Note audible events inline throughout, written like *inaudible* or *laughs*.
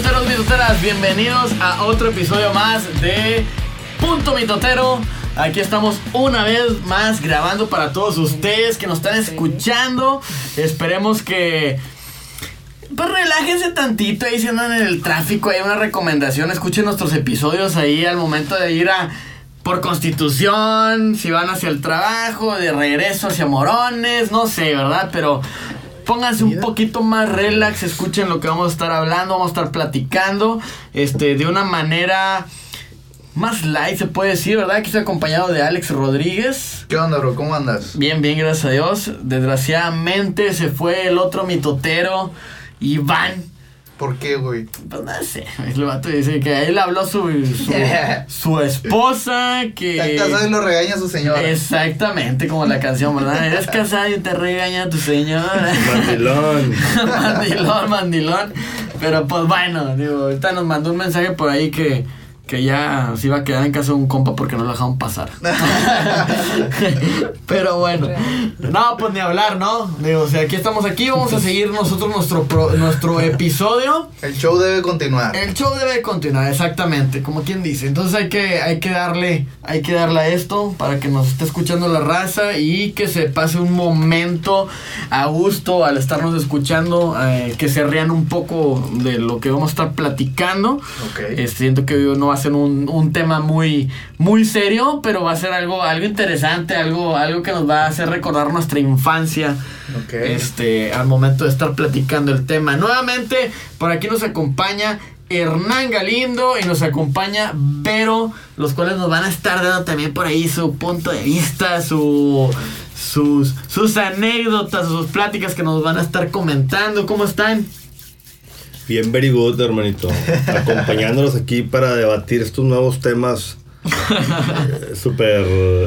mitoteros, mitoteras, bienvenidos a otro episodio más de Punto Mitotero. Aquí estamos una vez más grabando para todos ustedes que nos están escuchando. Esperemos que pues relájense tantito ahí si andan en el tráfico. Hay una recomendación. Escuchen nuestros episodios ahí al momento de ir a por constitución, si van hacia el trabajo, de regreso hacia Morones, no sé, ¿verdad? Pero pónganse un poquito más relax, escuchen lo que vamos a estar hablando, vamos a estar platicando, este, de una manera más light se puede decir, ¿verdad? Aquí estoy acompañado de Alex Rodríguez. ¿Qué onda, bro? ¿Cómo andas? Bien, bien, gracias a Dios. Desgraciadamente se fue el otro mitotero, Iván. ¿Por qué, güey? Pues no sé, el vato dice que a él habló su, su, *laughs* su esposa, que... Está casado y lo regaña a su señora. Exactamente, como la canción, ¿verdad? Eres casado y te regaña tu señora. Mandilón. *laughs* mandilón, mandilón. Pero pues bueno, digo, ahorita nos mandó un mensaje por ahí que, que ya se iba a quedar en casa de un compa porque no lo dejaron pasar. *laughs* Pero bueno, no, pues ni hablar, ¿no? Digo, o sea, aquí estamos aquí, vamos a seguir nosotros nuestro, pro- nuestro episodio. El show debe continuar. El show debe continuar, exactamente, como quien dice. Entonces hay que, hay que darle, hay que darle a esto para que nos esté escuchando la raza y que se pase un momento a gusto al estarnos escuchando, eh, que se rían un poco de lo que vamos a estar platicando. Ok. Eh, siento que hoy no va a ser un, un tema muy, muy serio, pero va a ser algo, algo interesante, algo, algo que nos va a hacer recordar nuestra infancia este, al momento de estar platicando el tema. Nuevamente, por aquí nos acompaña Hernán Galindo y nos acompaña Vero, los cuales nos van a estar dando también por ahí su punto de vista, su, sus, sus anécdotas, sus pláticas que nos van a estar comentando. ¿Cómo están? Bien, very good, hermanito. Acompañándolos aquí para debatir estos nuevos temas eh, súper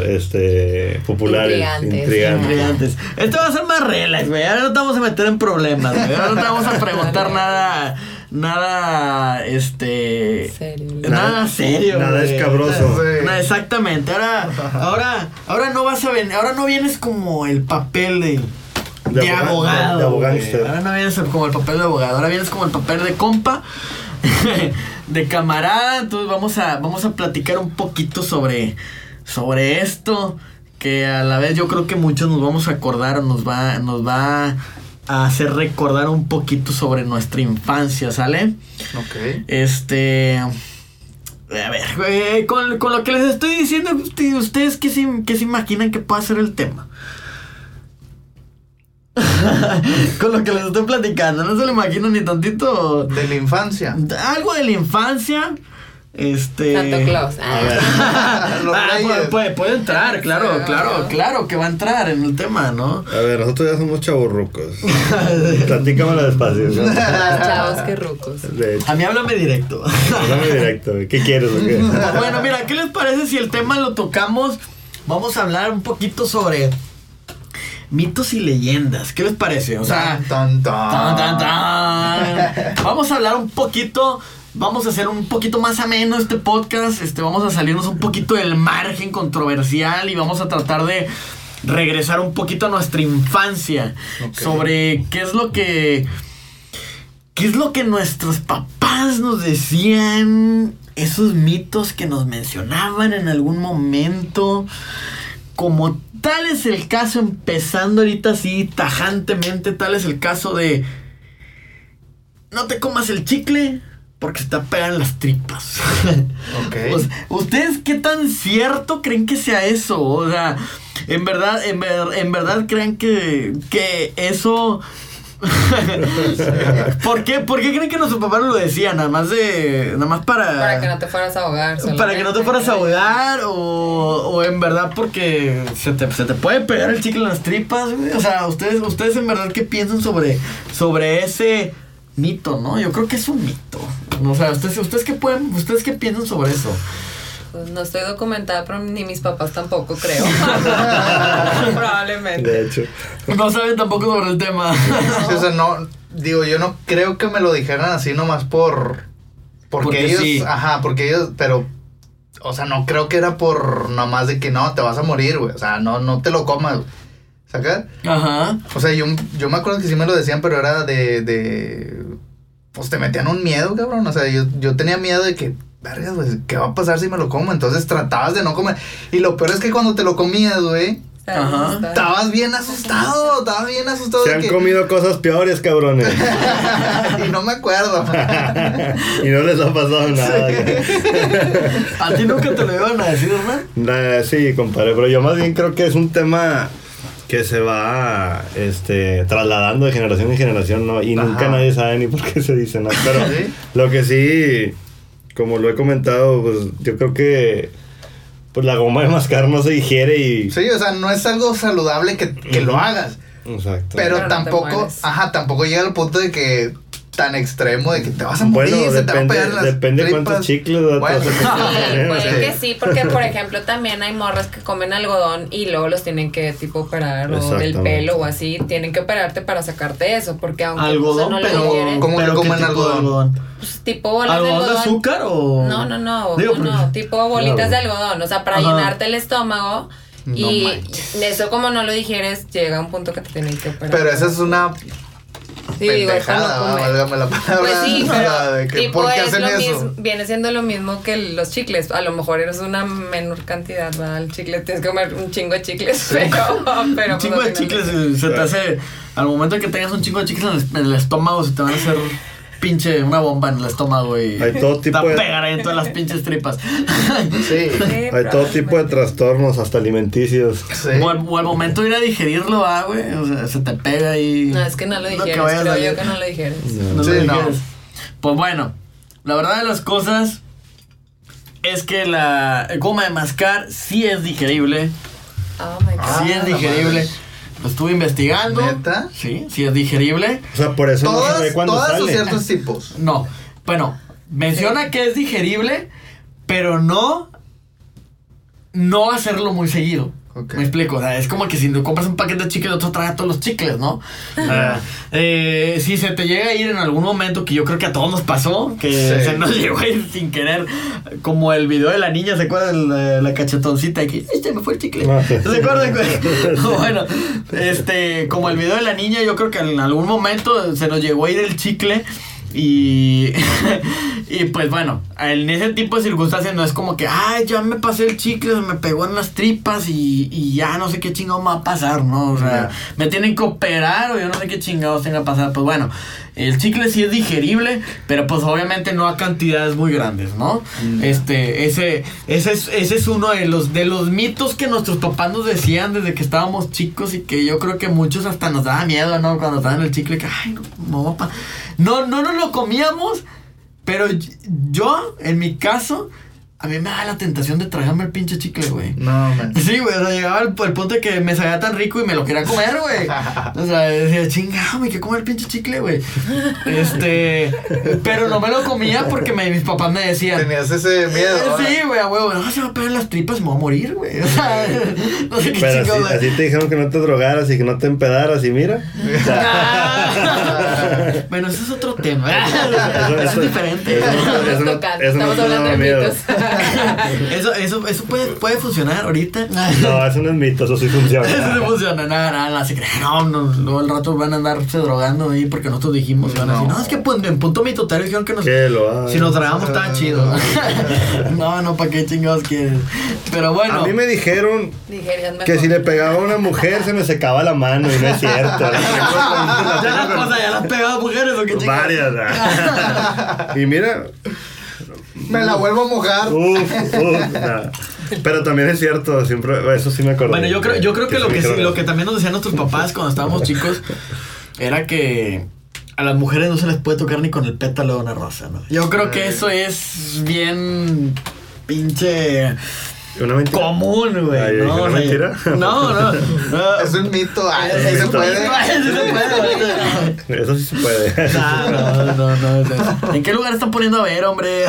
este, populares, Intrigantes. intrigantes. Intrigantes. Esto va a ser más relax, güey. Ahora no te vamos a meter en problemas, güey. Ahora no te vamos a preguntar nada, nada, este... Serio. Nada, Nada- serio. nada escabroso. Sí. Exactamente. Ahora, ahora, ahora no vas a venir. Ahora no vienes como el papel de, de, De aboga- abogado. de ahora no vienes como el papel de abogado. Ahora vienes como el papel de compa, *laughs* de camarada. Entonces vamos a, vamos a platicar un poquito sobre, sobre esto. Que a la vez yo creo que muchos nos vamos a acordar, nos va, nos va a hacer recordar un poquito sobre nuestra infancia, ¿sale? Ok. Este. A ver, con, con lo que les estoy diciendo, usted- ¿ustedes qué se, qué se imaginan que pueda ser el tema? *laughs* con lo que les estoy platicando, no se lo imagino ni tantito. De la infancia. Algo de la infancia. Este. Santo Claus. A ver, *laughs* Los Ah, reyes. puede, puede- puede entrar, claro, claro, claro que va a entrar en el tema, ¿no? a ver, nosotros ya somos chavorrucos. *laughs* Platícamelo despacio. ¿no? Chavos que rucos. A mí háblame directo. háblame directo. ¿Qué quieres o qué? Bueno, mira, ¿qué les parece si el tema lo tocamos? Vamos a hablar un poquito sobre mitos y leyendas. ¿Qué les parece? O sea, Tan, tan, tan, vamos a hablar un poquito, vamos a hacer un poquito más ameno este podcast. Este, vamos a salirnos un poquito del margen controversial y vamos a tratar de regresar un poquito a nuestra infancia sobre qué es lo que ¿Qué es lo que nuestros papás nos decían? Esos mitos que nos mencionaban en algún momento. Como tal es el caso, empezando ahorita así tajantemente, tal es el caso de... No te comas el chicle porque se te pegan las tripas. *laughs* Ok. ¿Ustedes qué tan cierto creen que sea eso? O sea, en verdad, en, ver- en verdad creen que, que eso... *laughs* ¿Por qué? ¿Por qué creen que nuestro papá nos lo decía? Nada más de... Nada más para... Para que no te fueras a ahogar. para que no te fueras a ahogar o, o en verdad porque se te, se te puede pegar el chicle en las tripas. O sea, ustedes, ustedes en verdad qué piensan sobre, sobre ese mito, ¿no? Yo creo que es un mito. O sea, ustedes, ustedes qué pueden, ustedes qué piensan sobre eso. Pues no estoy documentada, pero ni mis papás tampoco creo. *laughs* Probablemente. De hecho, No saben tampoco sobre el tema. O sea, no, digo, yo no creo que me lo dijeran así nomás por, porque, Porque ellos, sí. ajá, porque ellos, pero, o sea, no creo que era por nomás de que no, te vas a morir, güey, o sea, no, no te lo comas, güey. ¿Sacas? Ajá. O sea, yo, yo me acuerdo que sí me lo decían, pero era de, de, pues te metían un miedo, cabrón. O sea, yo, yo tenía miedo de que, güey, ¿qué va a pasar si me lo como? Entonces tratabas de no comer. Y lo peor es que cuando te lo comías, güey, Ajá. estabas bien asustado, estabas bien asustado. Se han que- comido cosas peores, cabrones. *laughs* y no me acuerdo. *laughs* y no les ha pasado nada. *laughs* ¿A ti nunca te lo iban a decir, Hernán? Nah, sí, compadre, pero yo más bien creo que es un tema que se va este, trasladando de generación en generación, ¿no? Y nunca nadie sabe ni por qué se dice, ¿no? Pero ¿Sí? lo que sí, como lo he comentado, pues yo creo que pues la goma de mascar no se digiere y... Sí, o sea, no es algo saludable que, que lo hagas. Exacto. Pero, tampoco, ajá, tampoco llega al punto de que tan extremo de que te vas a morir, bueno, se te va a depende, pegar las depende tripas. cuántos chicles. Bueno, te vas a comer, Puede que sí, porque *laughs* por ejemplo también hay morras que comen algodón y luego los tienen que tipo operar o del pelo o así, tienen que operarte para sacarte eso, porque aunque Algodón, pues, no pero. lo ¿Cómo que comen ¿qué tipo de algodón? pues, tipo bolas ¿Algodón de de algodón. azúcar o.? No, no, no, Digo, no, no, porque- tipo bolitas Claro. de algodón, o sea, para Ajá. llenarte el estómago. No y manches. eso como no lo digieres, llega un punto que te tienen que operar. Pero esa es una Sí, pendejada, válgame la palabra. Pues sí, *laughs* pero de que, tipo ¿por qué es hacen lo eso? mismo, viene siendo lo mismo que los chicles. A lo mejor eres una menor cantidad, ¿verdad? El chicle, tienes que comer un chingo de chicles, pero, pero *laughs* Un chingo pues, de al chicles se te hace. Al momento que tengas un chingo de chicles en el, en el estómago, se te van a hacer pinche una bomba en el estómago y. Hay todo tipo te va a de- pegar ahí en todas las pinches tripas. *laughs* Sí, Sí, Hay todo tipo de trastornos, hasta alimenticios. sí. O, al, o al momento de ir a digerirlo, ah, güey. O sea, se te pega y. No, es que no lo digieres, vayas creo a- yo que no lo digieres. No Sí, lo no. Pues bueno, la verdad de las cosas es que la goma de mascar sí es digerible. Oh my god. sí Ah, es digerible. Lo estuve investigando. ¿Neta? Sí, sí es digerible. O sea, por eso no se ve Todas, todas sale. ciertos tipos. No. Bueno, menciona que es digerible, pero no. No hacerlo muy seguido. Me explico, o sea, es como que si tú compras un paquete de chicles, otro trae todos los chicles, ¿no? Ah, eh, si se te llega a ir en algún momento, que yo creo que a todos nos pasó, que Sí. se nos *laughs* llegó a ir sin querer, como el video de la niña, ¿se acuerdan? La, la cachetoncita aquí, este me fue el chicle. Ah. ¿Se acuerdan? *laughs* *laughs* bueno, este, como el video de la niña, yo creo que en algún momento se nos llegó a ir el chicle. Y, *laughs* y pues bueno, en ese tipo de circunstancias no es como que, ay, ya me pasé el chicle, me pegó en las tripas y, y ya no sé qué chingado me va a pasar, ¿no? O sea, me tienen que operar o yo no sé qué chingados tenga que pasar. Pues bueno, el chicle sí es digerible, pero pues obviamente no a cantidades muy grandes, ¿no? Este, ese, ese es, ese es uno de los, de los mitos que nuestros papás nos decían desde que estábamos chicos y que yo creo que muchos hasta nos daba miedo, ¿no? Cuando estaban el chicle, que, ay, no, no, va a pa-". no, no nos lo comíamos, pero yo, en mi caso, a mí me da la tentación de tragarme el pinche chicle, güey. No, man. Sí, güey, o sea, llegaba el, el punto de que me sabía tan rico y me lo quería comer, güey. *laughs* O sea, decía, chingado, me quiero comer el pinche chicle, güey. Este, pero no me lo comía porque me- mis papás me decían. Tenías ese miedo. "Eh. Sí, güey, a huevo, no, se me va a pegar las tripas y me voy a morir, güey. O sea, *laughs* no sé qué Pero así, chingados. así te dijeron que no te drogaras y que no te empedaras y mira. *laughs* O sea, Ah. bueno, eso es otro tema. Eso- Eso es eso- diferente. eso- Estamos no- no hablando de mitos. *laughs* Eso, eso, eso puede, puede funcionar ahorita. No, eso no es mito, eso sí funciona. Eso no funciona, nada, nada, nada, se creen, no, no, luego al rato van a andarse drogando ahí porque nosotros dijimos, van a decir, No. es que pues, en punto mitotero dijeron que nos, Que lo hagan. si nos drogamos estaba chido. *laughs* no, no, ¿para qué chingados quieres? Pero bueno, A mí me dijeron que si le pegaba a una mujer se me secaba la mano y no es cierto. *laughs* ya la cosa, ya la has pegado a mujeres o qué chingados. Varias. ah. y mira, Me la vuelvo a mojar. Uf, uf, nah. Pero también es cierto, siempre, eso sí me acuerdo. Bueno, yo creo, yo creo que, lo, que, sí- lo que también nos decían nuestros papás cuando estábamos chicos era que a las mujeres no se les puede tocar ni con el pétalo de una rosa, ¿no? Yo creo que eso es bien pinche ¿Una mentira? común, güey. Ay, ¿no? ¿una O sea, mentira? No, no. no. *laughs* Es un mito. Ay, Es sí se mito. puede. *laughs* Sí se puede. Eso sí se puede. *laughs* No, no, no, no. ¿En qué lugar están poniendo a ver, hombre?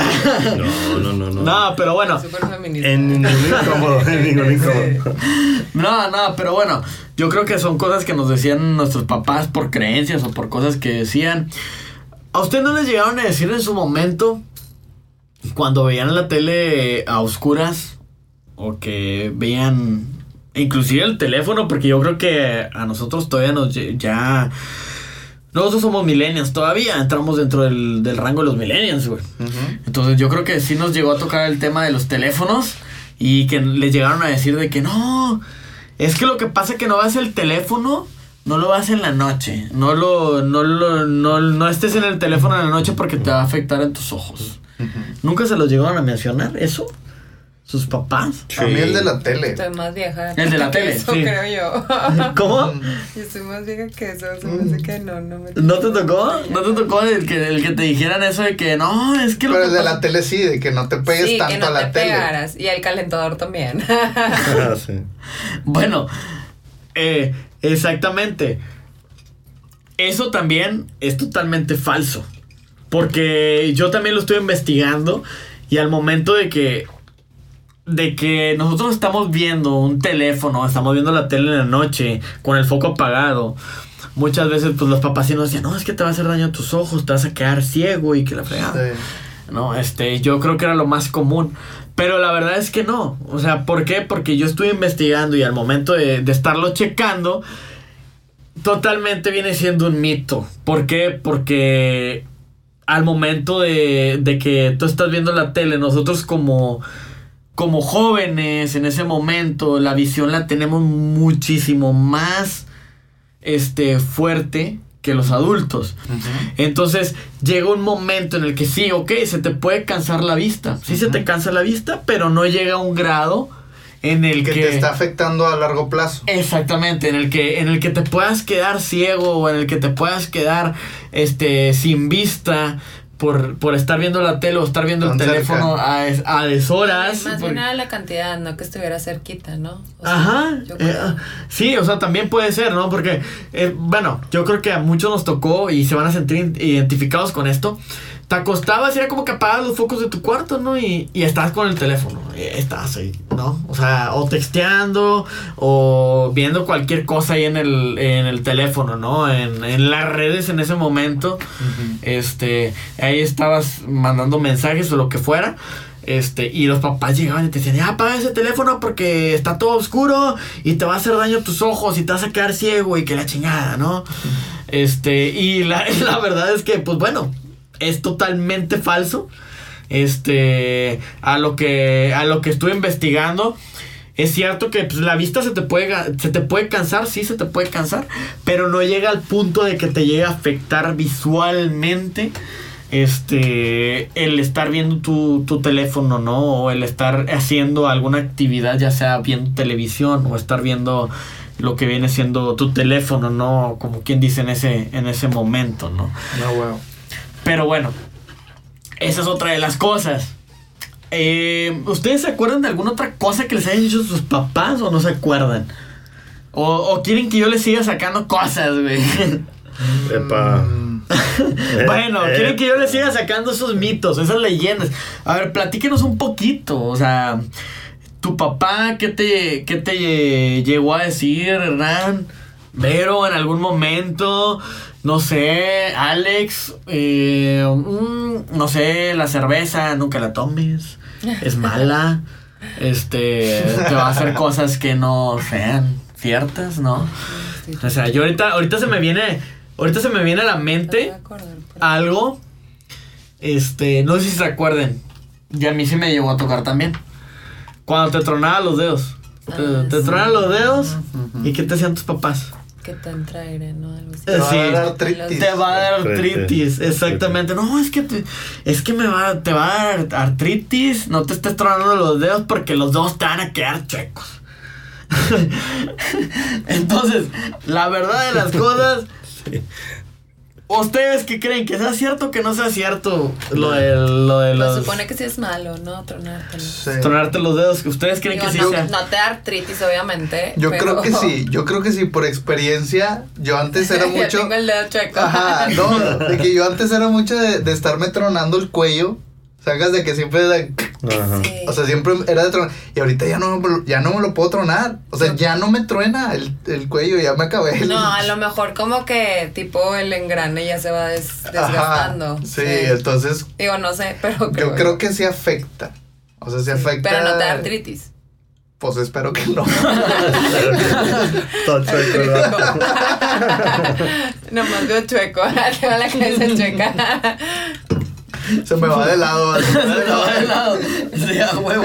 No, no, no, no. No, pero bueno. Súper feminista. En ningún incómodo, en ningún incómodo. No, no, pero bueno, yo creo que son cosas que nos decían nuestros papás por creencias o por cosas que decían. ¿A usted no les llegaron a decir en su momento, cuando veían la tele a oscuras, o que veían inclusive el teléfono, porque yo creo que a nosotros todavía nos ya... nosotros somos millennials todavía, entramos dentro del, del rango de los millennials, güey. Entonces yo creo que sí nos llegó a tocar el tema de los teléfonos y que les llegaron a decir de que no, es que lo que pasa es que no vas el teléfono, no lo vas en la noche, no lo, no lo, no, no estés en el teléfono en la noche porque te va a afectar en tus ojos. ¿Nunca se los llegaron a mencionar eso? ¿Sus papás? A mí el de la tele. Estoy más vieja. El de la *laughs* que tele, Eso sí. creo yo. *laughs* ¿Cómo? Yo soy más vieja que eso. Se me hace que no, no me ¿No te tocó? ¿No te tocó el que, el que te dijeran eso de que no, es que lo Pero que el de la tele sí, de que no te pegues Sí, tanto que no a la te tele. pegaras. Y el calentador también. Ah, *laughs* sí. Bueno, eh, exactamente. Eso también es totalmente falso. Porque yo también lo estoy investigando y al momento de que de que nosotros estamos viendo un teléfono, estamos viendo la tele en la noche con el foco apagado. Muchas veces pues los papás sí nos decían, "No, es que te va a hacer daño a tus ojos, te vas a quedar ciego y que la fregada." Sí. No, este, yo creo que era lo más común. Pero la verdad es que no. O sea, ¿por qué? Porque yo estuve investigando y al momento de, de estarlo checando, totalmente viene siendo un mito. ¿Por qué? Porque al momento de, de que tú estás viendo la tele, nosotros como, como jóvenes en ese momento, la visión la tenemos muchísimo más este, fuerte que los adultos. Entonces llega un momento en el que sí, ok, se te puede cansar la vista. Sí se te cansa la vista, pero no llega a un grado en el Que que... te está afectando a largo plazo. Exactamente, en el que en el que te puedas quedar ciego o en el que te puedas quedar este sin vista por, por estar viendo la tele o estar viendo el teléfono a, es- a deshoras. Más por- bien era la cantidad, no que estuviera cerquita, ¿no? O sea, Ajá. eh, creo. sí, o sea, también puede ser, ¿no? Porque, eh, bueno, yo creo que a muchos nos tocó y se van a sentir identificados con esto. Te acostabas y era como que apagabas los focos de tu cuarto, ¿no? Y, y estabas con el teléfono. Y estabas ahí, ¿no? O sea, o texteando o viendo cualquier cosa ahí en el, en el teléfono, ¿no? En, en las redes en ese momento. Este, ahí estabas mandando mensajes o lo que fuera. Este, y los papás llegaban y te decían, ya apaga ese teléfono porque está todo oscuro y te va a hacer daño a tus ojos y te vas a quedar ciego y que la chingada, ¿no? Este, y la, *laughs* la verdad es que, pues bueno, es totalmente falso. Este, a lo que, a lo que estuve investigando. Es cierto que pues, la vista se te, puede, se te puede cansar, sí se te puede cansar, pero no llega al punto de que te llegue a afectar visualmente este el estar viendo tu, tu teléfono, ¿no? O el estar haciendo alguna actividad, ya sea viendo televisión o estar viendo lo que viene siendo tu teléfono, ¿no? Como quien dice en ese, en ese momento, ¿no? No, huevo. Pero bueno, esa es otra de las cosas. Eh, ¿Ustedes se acuerdan de alguna otra cosa que les hayan dicho sus papás o no se acuerdan? O, o quieren que yo les siga sacando cosas, güey. *laughs* Epa. Eh, *laughs* bueno, eh, quieren que yo les siga sacando esos mitos, esas leyendas. A ver, platíquenos un poquito. O sea, tu papá, ¿qué te, qué te llegó a decir, Hernán? Vero, en algún momento, no sé, Alex, eh, mm, no sé, la cerveza, nunca la tomes, es mala, este, te va a hacer cosas que no sean ciertas, ¿no? O sea, yo ahorita, ahorita se me viene, ahorita se me viene a la mente algo, este, no sé si se acuerden, y a mí sí me llegó a tocar también, cuando te tronaban los dedos. Te, Ah, te sí. tronaban los dedos y ¿qué te hacían tus papás? Que te entra aire, ¿no? Algo así. Te va a Sí. dar artritis. Te va a dar Artritis. artritis, exactamente. No, es que te, es que me va, te va a dar artritis, no te estés tronando los dedos porque los dedos te van a quedar chuecos. *laughs* Entonces, la verdad de las cosas, *laughs* ¿ustedes qué creen? ¿Que sea cierto o que no sea cierto lo de, lo de Se los... supone que sí es malo, ¿no? Tronártelo. sí. Tronarte los dedos, ¿ustedes creen Digo, que sí no, sea? no te da artritis, obviamente. Yo pero- creo que sí, yo creo que sí, por experiencia, yo antes era *laughs* mucho... tengo el dedo chueco. Ajá, no, de que yo antes era mucho de, de estarme tronando el cuello, sacas de que siempre... de- Ajá. Sí. o sea, siempre era de tronar, y ahorita ya no, me lo- ya no me lo puedo tronar, o sea, ya no me truena el, el cuello, ya me acabé. el- No, a lo mejor como que tipo el engrane ya se va des- Ajá, desgastando. sí, entonces Digo, no sé, pero creo. yo creo que sí afecta, o sea, sí afecta... Pero no te da artritis. Pues espero que no. Todo chueco, vato. *laughs* *laughs* Nomás veo chueco. *laughs* Tengo la cabeza chueca. *laughs* Se me va de lado. *laughs* se me va de lado. Sí, a huevo.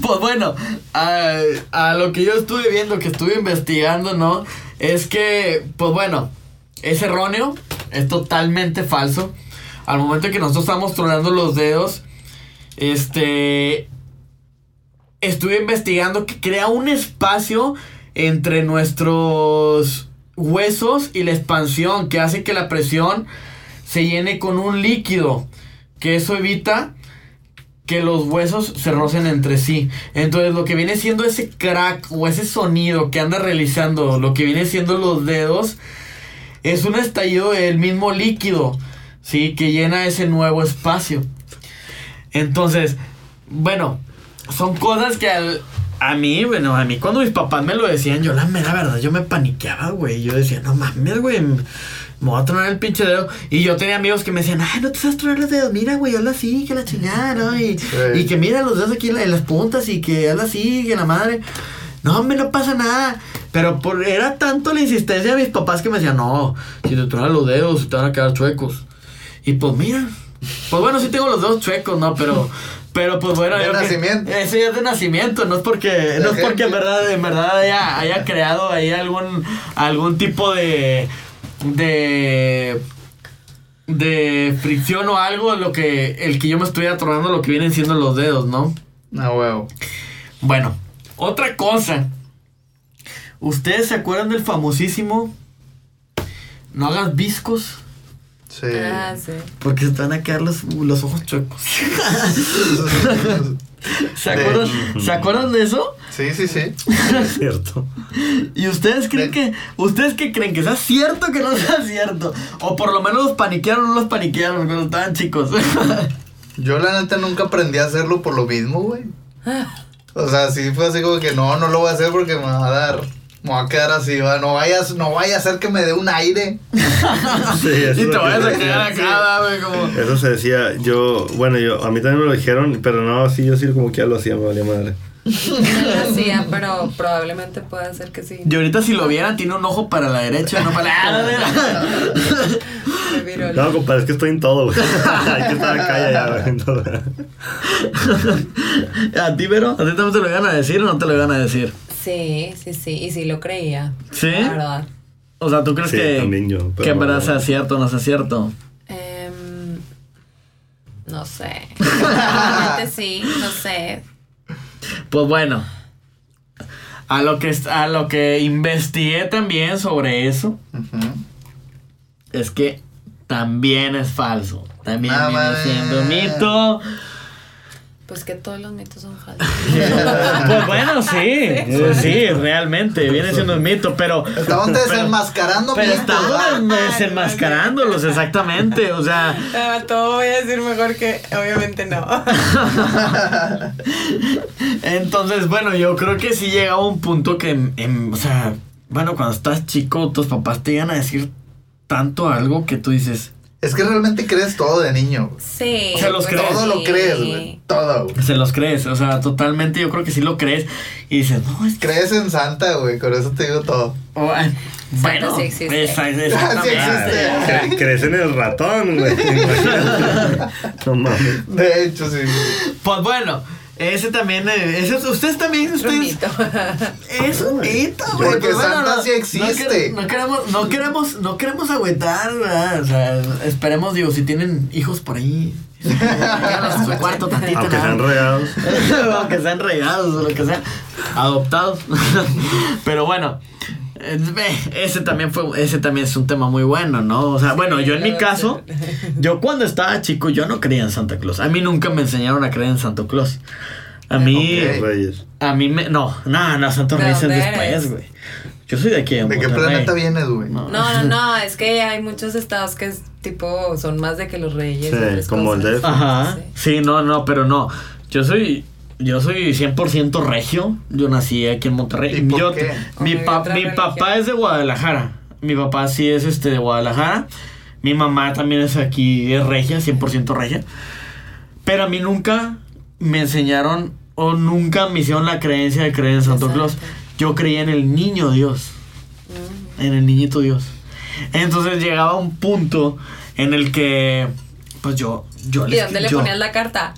Pues bueno, a, a lo que yo estuve viendo, que estuve investigando, ¿no? Es que, pues bueno, es erróneo, es totalmente falso. Al momento que nosotros estamos tronando los dedos, este. Estuve investigando que crea un espacio entre nuestros huesos y la expansión que hace que la presión se llene con un líquido. Que eso evita que los huesos se rocen entre sí. Entonces lo que viene siendo ese crack o ese sonido que anda realizando, lo que viene siendo los dedos, es un estallido del mismo líquido, ¿sí? Que llena ese nuevo espacio. Entonces, bueno, son cosas que a mí, bueno, a mí cuando mis papás me lo decían, yo la mera verdad, yo me paniqueaba, güey. Yo decía, no mames, güey, me voy a tronar el pinche dedo. Y yo tenía amigos que me decían, ay, no te sabes tronar los dedos, mira, güey, hazlo así, que la chingada, ¿no? Y, Sí. y que mira los dedos aquí en, la- en las puntas y que hazlo así, que la madre. No, hombre, no pasa nada. Pero por, era tanto la insistencia de mis papás que me decían, no, si te tronas los dedos, te van a quedar chuecos. Y pues mira, pues bueno, sí tengo los dedos chuecos, ¿no? Pero, pero pues bueno. De que- nacimiento. Ese ya es de nacimiento, no es porque, no es porque en verdad, en verdad haya, haya creado ahí algún, algún tipo de, de, de fricción o algo, lo que, el que yo me estoy atorando lo que vienen siendo los dedos, ¿no? No, huevo. Bueno, otra cosa. ¿Ustedes se acuerdan del famosísimo No hagas viscos? Sí. Ah, sí. Porque se te van a quedar los, los ojos chuecos. *laughs* ¿Se De- acuerdan, ¿Se acuerdan de eso? sí, sí, sí. *laughs* Es cierto. ¿Y ustedes creen De- que, ustedes qué creen que sea cierto o que no sea cierto? O por lo menos los paniquearon o no los paniquearon cuando estaban chicos. *laughs* Yo la neta nunca aprendí a hacerlo por lo mismo, güey. O sea, sí fue así como que no, no lo voy a hacer porque me va a dar, me va a quedar así, va. No vayas, no vaya a hacer que me dé un aire. *laughs* Sí, eso y te vayas se a quedar decía. acá, güey, como... Eso se decía, yo, bueno, yo, a mí también me lo dijeron, pero no, sí, yo sí como que ya lo hacía, me valía madre. No *laughs* lo hacía, pero probablemente pueda ser que sí. Y ahorita si lo vieran, tiene un ojo para la derecha, no para la... *laughs* No, compadre, es que estoy en todo, güey. Hay que estar acá y allá, güey. en todo. ¿A ti, Vero? ¿A ti también te lo iban a decir o no te lo iban a decir? Sí, sí, sí. Y sí lo creía. ¿Sí? La verdad. O sea, ¿tú crees Sí, que, también yo, pero que en verdad no. sea cierto o no sea cierto? Em, no sé. Probablemente sí, no sé. Pues bueno, a lo que, a lo que investigué también sobre eso, es que también es falso. También Ah, viene siendo mito. Pues que todos los mitos son falsos. *laughs* pues bueno, sí, sí, realmente viene siendo un mito, pero... Estamos pero- desenmascarando Pero estamos desenmascarándolos, exactamente, o sea... Ah, todo voy a decir mejor que obviamente no. *laughs* Entonces, bueno, yo creo que sí llega un punto que, o sea, bueno, cuando estás chico, tus papás te llegan a decir tanto algo que tú dices, Es que realmente crees todo de niño. güey. Sí. Se los pues crees. Todo lo sí. crees, güey. Todo, güey. se los crees, o sea, totalmente yo creo que sí lo crees y dices, no, es que... Crees en Santa, güey. Con eso te digo todo. oh, bueno, sí existe. esa- esa- *laughs* Sí existe. Cre- crees en el ratón, güey. *laughs* No mames. De hecho, sí. Pues bueno, ese también, eh, ese, ustedes también, ustedes... Es un mito, güey. Porque bueno, Santa no- sí existe. No, quer- no queremos, no queremos, no queremos agüitar, ¿verdad? O sea, esperemos, digo, si tienen hijos por ahí, a su cuarto tantito, Aunque sean regados. *laughs* aunque sean regados o lo que sea, adoptados. *laughs* Pero bueno, ese también fue, ese también es un tema muy bueno, ¿no? O sea, bueno, yo en mi caso, *laughs* yo cuando estaba chico, yo no creía en Santa Claus. A mí nunca me enseñaron a creer en Santa Claus. A mí, Ok. Reyes. a mí me, no, no, no, Santo ¿De Reyes es después, güey. Yo soy de aquí, en ¿De qué planeta vienes, güey? No. No, no, no, *laughs* es que hay muchos estados que es tipo, son más de que los reyes. Sí, como el cosas. DF. Ajá. Sí. Sí, no, no, pero no. Yo soy yo soy 100% regio. Yo nací aquí en Monterrey. ¿Y por Yo- qué? Mi, pa- mi papá es de Guadalajara. Mi papá sí es este de Guadalajara. Mi mamá también es aquí, es regia, 100% regia. Pero a mí nunca me enseñaron o nunca me hicieron la creencia de creer en Santo Exacto. Claus. Yo creía en el niño Dios, en el niñito Dios. Entonces llegaba un punto en el que, pues yo, yo ¿Y dónde le ponías la carta?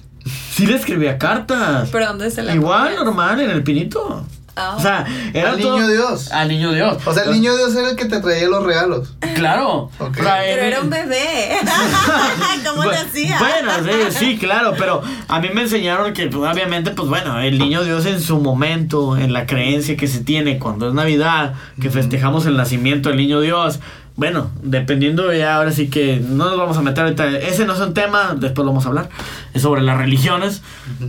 Sí le escribía cartas. ¿Pero dónde se la Igual, normal, en el pinito. Ah. O sea, era Al todo- niño Dios. Al niño Dios. O sea, el niño Dios era el que te traía los regalos. Claro. Ok. O sea, Pero era un bebé. *laughs* ¿Cómo hacía? Bueno, sí, sí, claro, pero a mí me enseñaron que pues, obviamente, pues bueno, el niño Dios en su momento, en la creencia que se tiene cuando es Navidad, que festejamos el nacimiento del niño Dios, bueno, dependiendo ya ahora sí que no nos vamos a meter ahorita, ese no es un tema, después lo vamos a hablar, es sobre las religiones,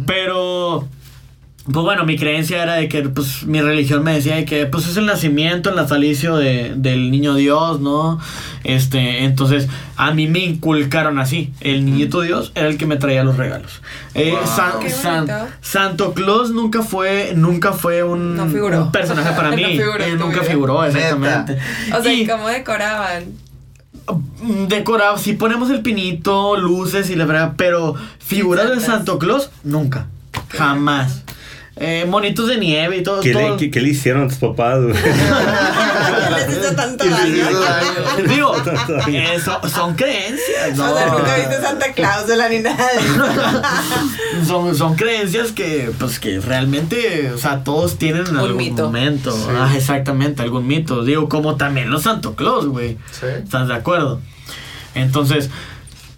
pero... Pues bueno, mi creencia era de que, pues, mi religión me decía de que, pues, es el nacimiento, el natalicio de, del niño Dios, ¿no? Este, entonces, a mí me inculcaron así. El niñito Dios era el que me traía los regalos. Eh, Wow. San-. Santo Claus nunca fue, nunca fue un, No figuró. un personaje para *laughs* No mí. figuró Él en tu nunca vida. figuró, Neta. exactamente. O sea, Y- ¿y cómo decoraban? Mm, decorado, si ponemos el pinito, luces y la verdad, pero figuras de. Santo Claus, nunca. Jamás. Eh, monitos de nieve y todo. ¿Qué, todo- le, qué, qué le hicieron a tus papás, güey? *laughs* les hizo tanto daño. *laughs* Digo, eh, son, son creencias, ¿no? O sea, nunca viste Santa Claus de la ni nada. *laughs* son, son creencias que, pues, que realmente, o sea, todos tienen en Un algún mito. momento. Sí. Ah, exactamente, algún mito. Digo, como también los Santo Claus, güey. Sí. ¿Estás de acuerdo? Entonces,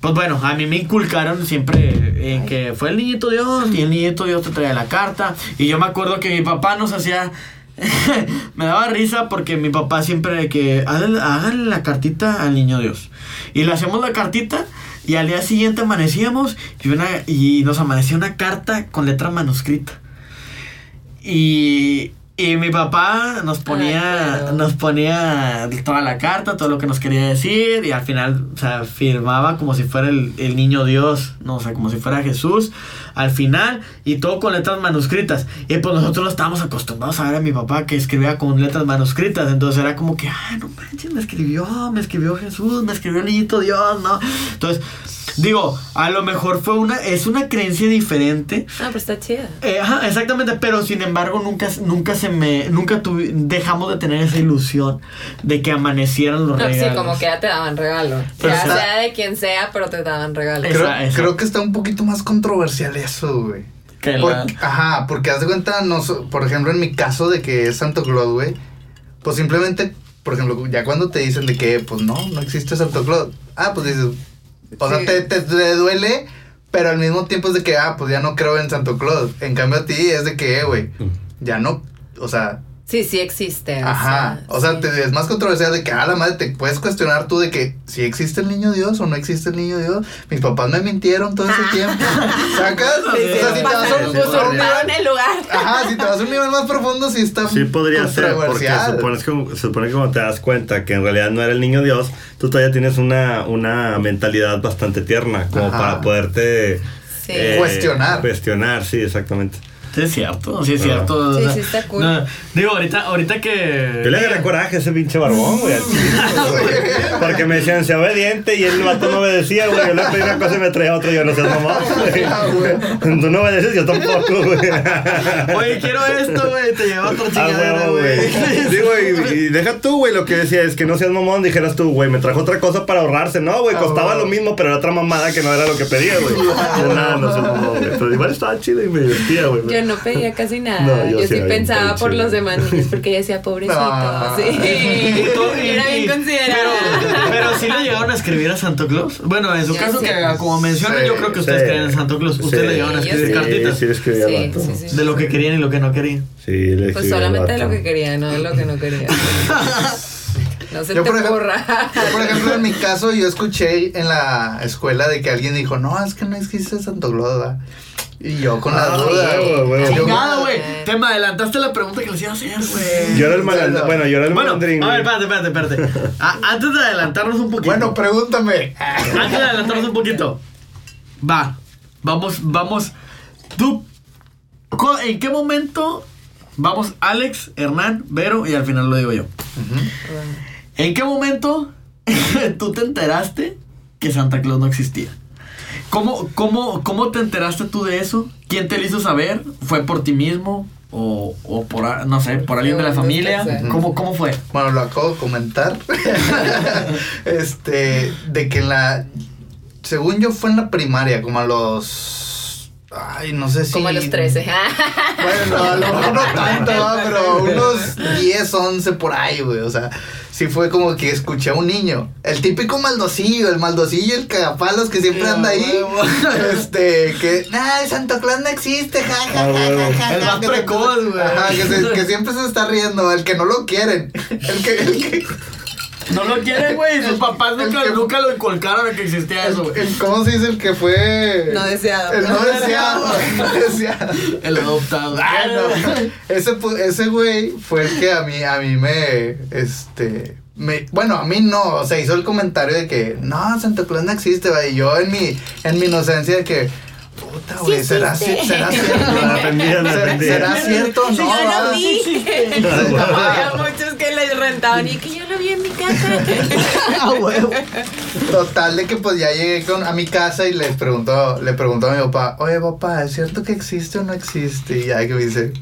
pues bueno, a mí me inculcaron siempre en que fue el niñito Dios y el niñito Dios te traía la carta. Y yo me acuerdo que mi papá nos hacía. *laughs* me daba risa porque mi papá siempre de que háganle, la cartita al niño Dios. Y le hacíamos la cartita y al día siguiente amanecíamos y, una, y nos amanecía una carta con letra manuscrita. Y, y mi papá nos ponía, Ay, claro. nos ponía toda la carta, todo lo que nos quería decir, y al final, o sea, firmaba como si fuera el, el niño Dios, no, o sea, como si fuera Jesús, al final, y todo con letras manuscritas. Y pues nosotros no estábamos acostumbrados a ver a mi papá que escribía con letras manuscritas, entonces era como que, ah, no manches, me escribió, me escribió Jesús, me escribió el niñito Dios, ¿no? Entonces, digo, a lo mejor fue una, es una creencia diferente. Ah, pero está chida. Eh, ajá, exactamente, pero sin embargo nunca, nunca se me, nunca tuvi- dejamos de tener esa ilusión de que amanecieran los No, sí, regalos. como que ya te daban regalo. Pero ya está- sea de quien sea, pero te daban regalo. Esa- Creo, esa. creo que está un poquito más controversial eso, güey. Que Por- la- ajá, porque haz de cuenta, no, por ejemplo, en mi caso de que es Santo Claus, güey, pues simplemente, por ejemplo, ya cuando te dicen de que, pues no, no existe Santo Claus, ah, pues dices, o sea, Sí. te, te, te duele, pero al mismo tiempo es de que, ah, pues ya no creo en Santo Claus. En cambio a ti es de que, eh, güey, ya no, o sea, Sí, sí existe. ajá, o sea, sí. te- es más controversial de que, ah, la madre, te puedes cuestionar tú de que si existe el niño Dios o no existe el niño Dios. Mis papás me mintieron todo ese tiempo. ¿Sacas? Sí, o sea, sí, si te vas a un- a nivel- el lugar. Ajá, si te vas a un nivel más profundo, sí está Sí podría ser, porque se controversial. supone, que, se supone que cuando te das cuenta que en realidad no era el niño Dios, tú todavía tienes una, una mentalidad bastante tierna, como Ajá. para poderte Sí. Cuestionar. Cuestionar, sí, exactamente. Sí, es cierto, sí, es Ah. cierto. o Sí, sea, sí, está cool. no, digo, ahorita, ahorita que. Yo le agarré coraje a ese pinche barbón, güey. al chile, *laughs* güey. Porque me decían, sea obediente, y el vato no obedecía, güey. Yo le pedí una cosa y me traía otra, y yo no seas mamá, güey. *laughs* Tú no obedeces, yo tampoco, güey. *laughs* Oye, quiero esto, güey. Te lleva otra Ah, chingadera, güey. Digo, y, y deja tú, güey, lo que decía es que no seas mamón, dijeras tú, güey, me trajo otra cosa para ahorrarse. No, güey, Ah, costaba lo mismo, pero era otra mamada que no era lo que pedía, güey. Yo, nada, no seas mamón, güey. Pero igual estaba chido y me divertía, güey. No pedía casi nada. No, yo yo, sí pensaba por los demás niños porque ella decía, pobrecito. Ah. Sí. Y Era bien considerada. Pero, pero sí le llegaron a escribir a Santo Claus. Bueno, en su Yo caso, sí. que como mencionan, Sí, yo creo que ustedes Sí. creen en Santo Claus. Ustedes Sí. le llegaron a escribir cartitas Sí, sí, Sí, vato. sí, sí. de lo que querían y lo que no querían. Sí, le Pues solamente de lo que quería, no de lo que no quería. *laughs* No se Yo, te por ejemplo-. Yo, por ejemplo, en mi caso, yo escuché en la escuela de que alguien dijo, no, es que no existe Santo Claus, ¿verdad?". Y yo con la Ah, duda. Chingado, güey. Te me adelantaste la pregunta que les iba a hacer, güey. Yo era el malandrín. Bueno, yo era el Bueno, malandrín. a ver, espérate, espérate, espérate. *laughs* A- antes de adelantarnos un poquito. Bueno, pregúntame. Antes de adelantarnos un poquito. Va. Vamos, vamos. Tú. co- ¿En qué momento vamos Alex, Hernán, Vero y al final lo digo yo? ¿En qué momento *laughs* tú te enteraste que Santa Claus no existía? ¿Cómo, cómo, ¿Cómo te enteraste tú de eso? ¿Quién te lo hizo saber? ¿Fue por ti mismo? ¿O, o por, no sé, por alguien de la familia? ¿Cómo, ¿Cómo fue? Bueno, lo acabo de comentar. *laughs* este, de que en la. Según yo fue en la primaria, como a los. Ay, no sé si. Como a los 13. *laughs* Bueno, a lo mejor no tanto, pero unos 10, 11 por ahí, güey. O sea, sí fue como que escuché a un niño. El típico maldocillo, el maldocillo, el cagapalos que siempre anda ahí. *laughs* Este, que, nah, Santa Claus no existe, ja, ja, A ja, huevo. ja, ja, El ja", más precoz, güey. Ajá, que, se- que siempre se está riendo, el que no lo quieren. El que, el que, No lo quieren, güey. Sus papás nunca, que- nunca lo inculcaron de que existía eso, güey. el- ¿cómo se dice? El que fue. No deseado. El no deseado, el *laughs* no deseado. El adoptado. Ah, no. Ese, pu- ese güey fue el que a mí, a mí me, este, me, bueno, a mí no, o sea, hizo el comentario de que, no, Santa Claus no existe, güey, y yo en mi, en mi inocencia de que, puta, güey, ¿será, ci- existe. ¿será *laughs* cierto? La defendía, la ¿Será-. ¿Será cierto? Sí, No, yo lo ¿verdad? vi. Ajá. Había muchos que les rentaban y que yo lo vi en mi casa. *laughs* Ah, huevo. Total de que pues ya llegué con, a mi casa y les pregunto, le pregunto a mi papá, oye papá, ¿es cierto que existe o no existe? Y ya que me dice,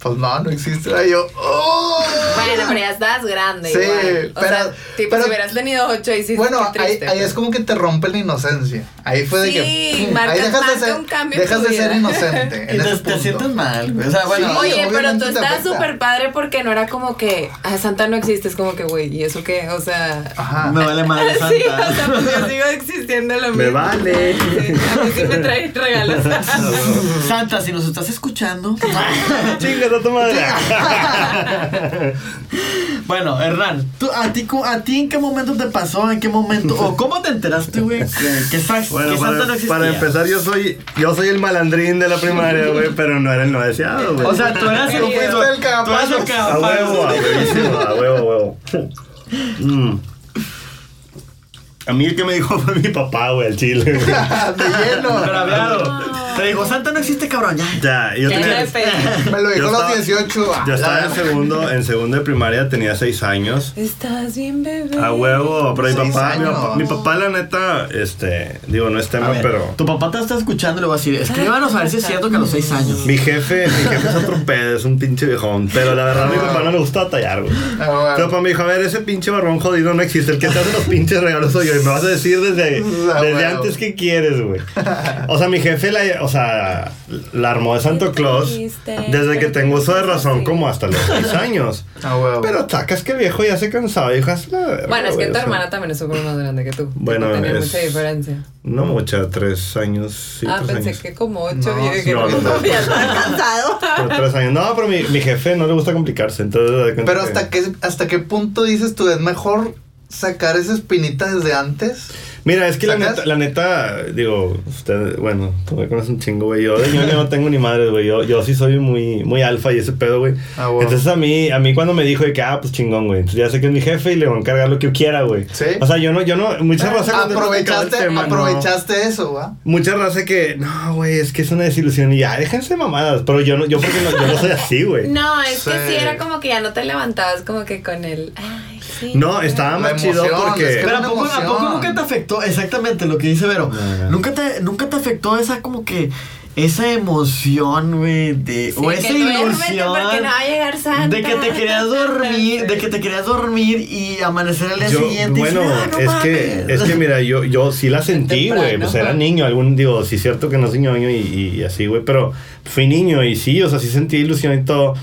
pues no, no existe. Y yo, ¡oh! Bueno, pero ya estabas grande. Sí, igual. O pero- sea, tipo, pero- si hubieras tenido ocho y sí, Bueno, ahí, triste, ahí pero- es como que te rompe la inocencia. Ahí fue de Sí, que. pum, marca- ahí dejas de ser, un cambio dejas de ser inocente. *laughs* en te, ese te punto. sientes mal, güey. O sea, bueno. Sí. Oye, pero tú te estabas súper padre porque no era como que ah, Santa no existe, es como que, güey, ¿y eso qué? O sea. Ajá. Me vale madre *laughs* Sí, o sea, Santa. pues yo sigo existiendo lo mismo. Me vale. Sí, a mí sí me trae regalos. *laughs* Santa, si nos estás escuchando. Chingas a tu madre. Bueno, Hernán, ¿tú, a, ti, ¿a ti en qué momento te pasó? ¿En qué momento? ¿O cómo te enteraste, güey? *laughs* Que, Bueno, Santa para, no existía. para empezar, yo soy, yo soy el malandrín de la primaria, güey, *laughs* pero no era el no deseado, güey. O sea, tú eras el, *laughs* Tú el tú eras el cagapalos. a huevo, a huevo, a huevo. Mm. A mí el que me dijo fue mi papá, güey, el chile. güey. de lleno. Pero hablado. Te dijo, Santa no existe, cabrón. Ya. Ya, y yo Qué tenía, jefe. Me lo dijo a los estaba- 18. ah, yo estaba en segundo, en segundo de primaria, tenía seis años. Estás bien, bebé. A huevo, pero mi papá, mi papá, mi papá, la neta, este, digo, no es tema, ver, pero Tu papá te está escuchando y le voy a decir, escríbanos a ver si es cierto que a los seis años. mi jefe, mi jefe es otro pedo, es un pinche viejón, pero la verdad a mi papá no le gusta tallar, güey. Ah, bueno. Mi papá me dijo, a ver, ese pinche barbón jodido no existe, el que te hace los pinches regalos soy yo, y me vas a decir desde, *laughs* Ah, desde antes que quieres, güey. O sea, mi jefe, la, o sea, la armó de Santo Claus desde que tengo uso de razón como hasta los seis *laughs* años. Ah, huevo. Pero sacas que el viejo ya se cansaba, verga, Bueno, es que tu hermana también es súper más grande que tú. Bueno, no tenía es- mucha diferencia. No mucha, tres años, sí, ah, tres pensé años. que como ocho No, y dije, no, no, no, *laughs* cansado. Tres años. No, pero mi, mi jefe no le gusta complicarse, entonces... Pero que- hasta qué, hasta qué punto dices tú, es mejor sacar esa espinita desde antes. Mira, es que la neta, la neta, digo, usted, bueno, tú me conoces un chingo, güey. Yo de ñoño no tengo ni madre, güey. Yo, yo sí soy muy, muy alfa y ese pedo, güey. Ah. Entonces a mí, a mí cuando me dijo de que, ah, pues chingón, güey. Entonces ya sé que es mi jefe y le voy a encargar lo que yo quiera, güey. Sí. O sea, yo no, yo no, mucha raza cuando he platicado el Aprovechaste, tema, no. aprovechaste eso, ¿va? Mucha raza que, no, güey, es que es una desilusión y ya, déjense mamadas. Pero yo no, yo porque no, yo no soy así, güey. *laughs* No, es que Sí. sí era como que ya no te levantabas como que con el. Ay, sí. No, estaba más chido porque... es que- Pero ¿a poco, ¿a poco nunca te afectó? Exactamente lo que dice Vero. No, no. ¿Nunca, te, nunca te afectó esa como que... Esa emoción, güey, de... Sí, o esa ilusión... porque no va a llegar Santa. De que te querías dormir, de que te querías dormir y amanecer al día Yo, siguiente. y bueno, decir, "Ah, no es que, mames". es que mira, yo, yo sí la sentí, güey. Pues era niño, algún, digo, sí es cierto que no soy ñoño y, y así, güey, pero fui niño y sí, o sea, sí sentí ilusión y todo.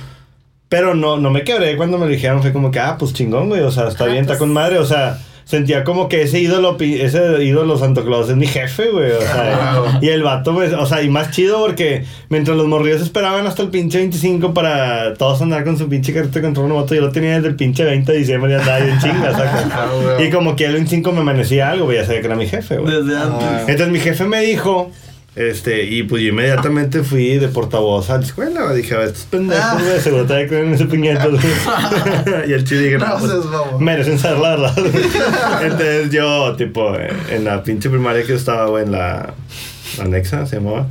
Pero no, no me quebré cuando me lo dijeron, fue como que, ah, pues chingón, güey, o sea, está Ah, bien, está pues- con madre, o sea, sentía como que ese ídolo, ese ídolo Santo Claus es mi jefe, güey, o sea, y el vato, pues, o sea, y más chido porque mientras los morrillos esperaban hasta el pinche 25 para todos andar con su pinche carrito de control remoto, yo lo tenía desde el pinche 20 de diciembre y andaba bien chinga, ¿sacas? *laughs* Ah. Y como que el 25 me amanecía algo, güey, ya sabía que era mi jefe, güey. Desde antes. Ah. Entonces mi jefe me dijo, este, y pues yo inmediatamente fui de portavoz a la escuela. Dije, a ver, estos pendejos, te creen en ese puñeto. güey". *laughs* y el chido dije, no, pues, merecen saber la verdad. Entonces yo, tipo, en la pinche primaria que yo estaba, güey, en la anexa, se llamaba.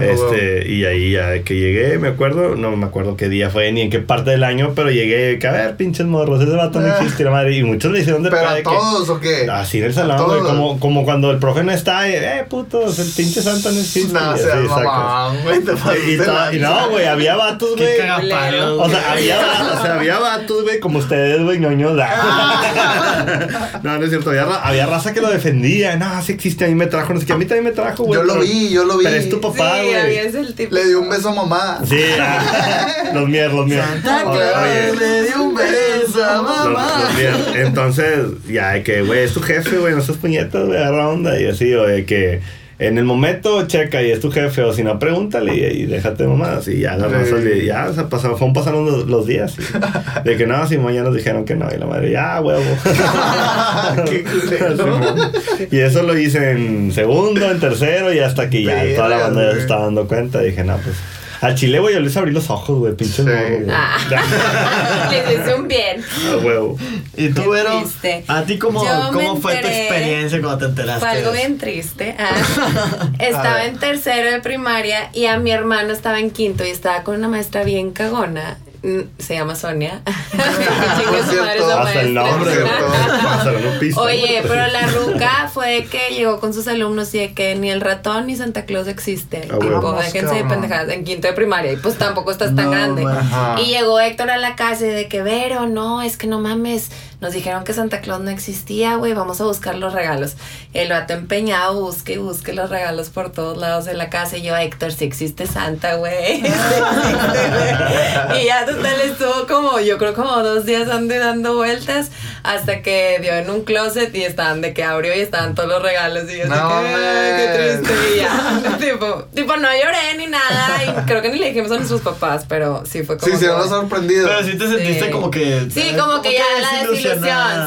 Este, y ahí ya que llegué, me acuerdo, no me acuerdo qué día fue ni en qué parte del año, pero llegué, que a ver, pinches morros, ese vato no Ah. existe, la madre. Y muchos le hicieron de ¿Pero a que- todos o qué? Así en el ¿A salón, güey, como, como cuando el profe no está, y, eh, putos, el pinche santa no existe. No, y así, mamón, güey, te Y, no, güey, había vatos, güey. O sea, había, o sea, había vatos, güey, como ustedes, güey, ñoños. ah. no, no es cierto. Había, había raza que lo defendía. No, sí existe, a mí me trajo. No sé qué, a mí también me trajo, güey. Yo lo vi, yo lo vi. Pero es tu papá, güey. el tipo. Le dio un beso a mamá. Sí, ah, los míos, los míos. Santa Oye, Claus oye, le dio un beso a los- mamá. los míos. Entonces, ya, de que, güey, es tu jefe, güey, no seas puñetas, güey, agarra onda. Y así, o de que en el momento checa y es tu jefe, o si no, pregúntale y, y déjate mamadas. Y ya, la Sí. raza, y ya, o sea, pasaron, fueron pasando los, los días. y de que no, si mañana nos dijeron que no. Y la madre, ya, huevo. *laughs* Qué *laughs* y eso lo hice en segundo, en tercero, y hasta que ya toda la banda ya se estaba dando cuenta. Dije, no, pues. Al chile, güey, yo les abrí los ojos, güey, pinche Sí. Ah. *laughs* Les hice un bien. A huevo. ¿Y tú, Vero? triste. ¿A ti cómo, Yo cómo fue tu experiencia cuando te enteraste? Fue algo bien triste. Ah, *laughs* estaba en tercero de primaria y a mi hermano estaba en quinto y estaba con una maestra bien cagona. Se llama Sonia. *laughs* *laughs* Oye, pero la ruca fue que llegó con sus alumnos y de que ni el ratón ni Santa Claus existe. Ah, tipo, déjense de pendejadas en quinto de primaria. Y pues tampoco estás tan grande. man. Y llegó Héctor a la casa y de que, Vero, no, es que no mames. Nos dijeron que Santa Claus no existía, güey. Vamos a buscar los regalos. El vato empeñado busque y busque los regalos por todos lados de la casa. Y yo, Héctor, si existe Santa, güey. *laughs* Sí y ya total estuvo como, yo creo como dos días ando y dando vueltas. Hasta que dio en un closet y estaban de que abrió y estaban todos los regalos. Y yo, No así que, "Ay, qué triste. Y ya, *laughs* tipo, tipo, no lloré ni nada. Y creo que ni le dijimos a nuestros papás, pero sí fue como. Sí, se lo sorprendido. Pero sí te sentiste Sí. como que. Sí, como que ya la desilusión.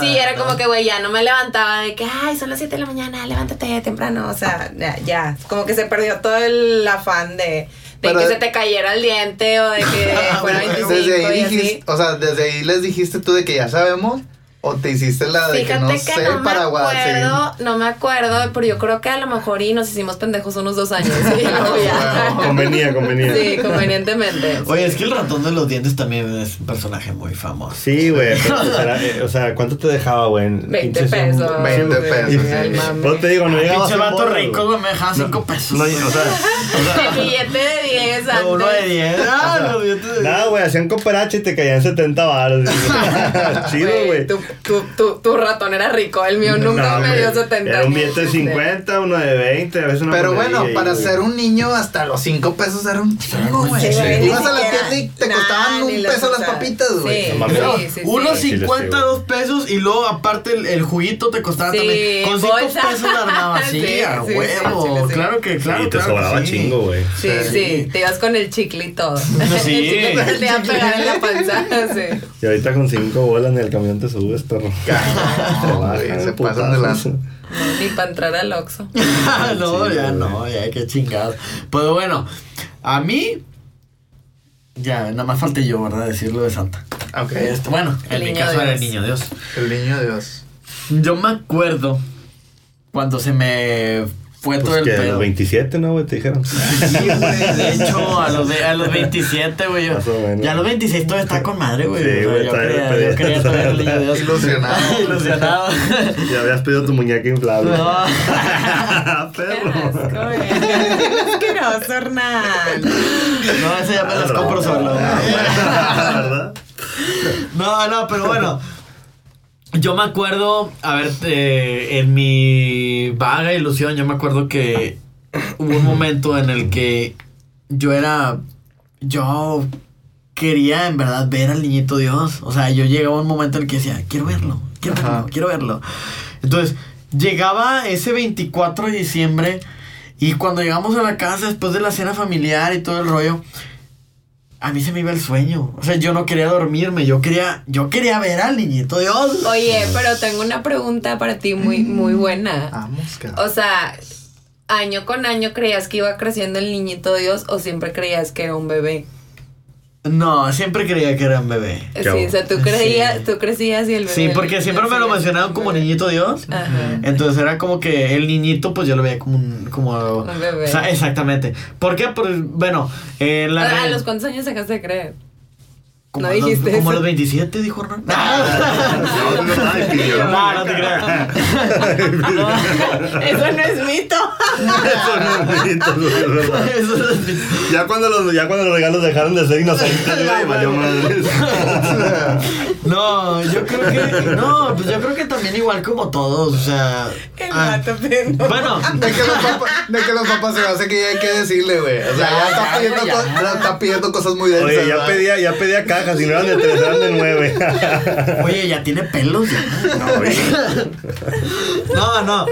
Sí, era como que, güey, ya no me levantaba de que, ay, son las 7 de la mañana, levántate temprano. O sea, ya, ya. Como que se perdió todo el afán de, de Pero- que se te cayera el diente o de que *laughs* fuera 25 desde ahí y así. dijiste, o sea, desde ahí les dijiste tú de que ya sabemos o te hiciste la de Fíjate que no que, sé no me para acuerdo, no me acuerdo, pero yo creo que a lo mejor y nos hicimos pendejos unos dos años. Y luego ya. Convenía, convenía. Sí, convenientemente. Oye, es que el ratón de los dientes también es un personaje muy famoso. Sí, güey. *laughs* pues, eh, O sea, ¿cuánto te dejaba, güey? en 20 pinches- pesos. 20 Sí, güey. pesos, sí. Ay, mami. Pues te digo, no llegaba a Pinche vato rico, güey. me dejaba 5 pesos. No, o sea, *laughs* *laughs* o sea, El billete de 10 antes. No, uno de 10. Ah, los billetes de Nada, güey, hacían cooperacha y te caían 70 baros. Chido, güey. Tu, tu, tu, ratón era rico, el mío nunca No, me dio 70. Era un billete de Este, 50, uno de 20, a veces una Pero bueno, ahí, para güey. ser un niño hasta los 5 pesos era un chingo, güey. Sí, ni Ibas a la tienda y te Nah, costaban un peso las papitas, güey. Sí, No mames. Pero sí, sí, sí. unos Sí, sí, 50, sí, dos pesos y luego aparte el, el juguito te costaba Sí, también. Con 5 bolsa. pesos la armaba así, *laughs* Sí, a sí, sí, huevo. sí. Claro que, claro. Sí, te claro sobraba sí. chingo, güey. Sí, sí, Sí. te ibas con el chicle y todo. Sí. *laughs* El chicle te iba a pegar en la panza. Sí. *laughs* Y ahorita con 5 bolas en el camión te subes, perro. *laughs* No, güey, bajan se putazos. pasan de lanza. No, ni para entrar al Oxxo. *laughs* no, Sí, ya güey. no, ya qué chingados. Pues bueno, a mí. Ya, nada más falté yo, ¿verdad? Decirlo de Santa. Ok. Este, bueno, en mi caso era el niño Dios. El niño Dios. Yo me acuerdo cuando se me fue todo Pues el que a pedo. los 27, ¿no, güey? Te dijeron. Sí, güey, de hecho, a los, ve- a los 27, güey. yo- Más o menos. Ya a los 26 todavía está con madre, güey. Sí, O sea, güey, yo, yo quería traer el niño Dios. Ilusionado. *laughs* Ilusionado. *laughs* Ya habías pedido tu muñeca inflable. No. *laughs* perro. Asqueroso, Hernán. No, ese ya me las compro solo. ¿Verdad? No, no, pero bueno. Yo me acuerdo, a ver, eh, en mi vaga ilusión, yo me acuerdo que hubo un momento en el que yo era. Yo quería en verdad ver al niñito Dios. O sea, yo llegaba a un momento en el que decía, quiero verlo, quiero verlo, Ajá. quiero verlo. Entonces, llegaba ese 24 de diciembre y cuando llegamos a la casa después de la cena familiar y todo el rollo, a mí se me iba el sueño. O sea, yo no quería dormirme, yo quería, yo quería ver al niñito Dios. Oye, pero tengo una pregunta para ti muy, muy buena. Vamos, cabrón. O sea, año con año creías que iba creciendo el niñito Dios o siempre creías que era un bebé. No, siempre creía que era un bebé. Sí, o sea, tú creías, tú crecías y el bebé. Sí, porque siempre me lo mencionaban como niñito Dios. Ajá. Entonces era como que el niñito, pues yo lo veía como un. Como, Un bebé. O sea, exactamente. ¿Por qué? Pues, bueno, en la. ¿A los cuántos años dejaste de creer? Como no los- dijiste Como a los 27, dijo Hernán. No, no. No, no te creas. Eso no es mito. Eso no es verdad. Eso no es- Ya cuando los, ya cuando los regalos dejaron de ser inocentes, valió madre. No, yo creo que. No, pues yo creo que también igual como todos, o sea. El ah, bueno, De que, los papás, de que los papás se hace que ya hay que decirle, güey. O sea, ya, está, pidiendo ya. co- ya está pidiendo cosas muy densas. Oye, ya pedía, ya pedía cajas, y no eran de tres, eran de nueve. *laughs* oye, ya tiene pelos. ya. No. No, no.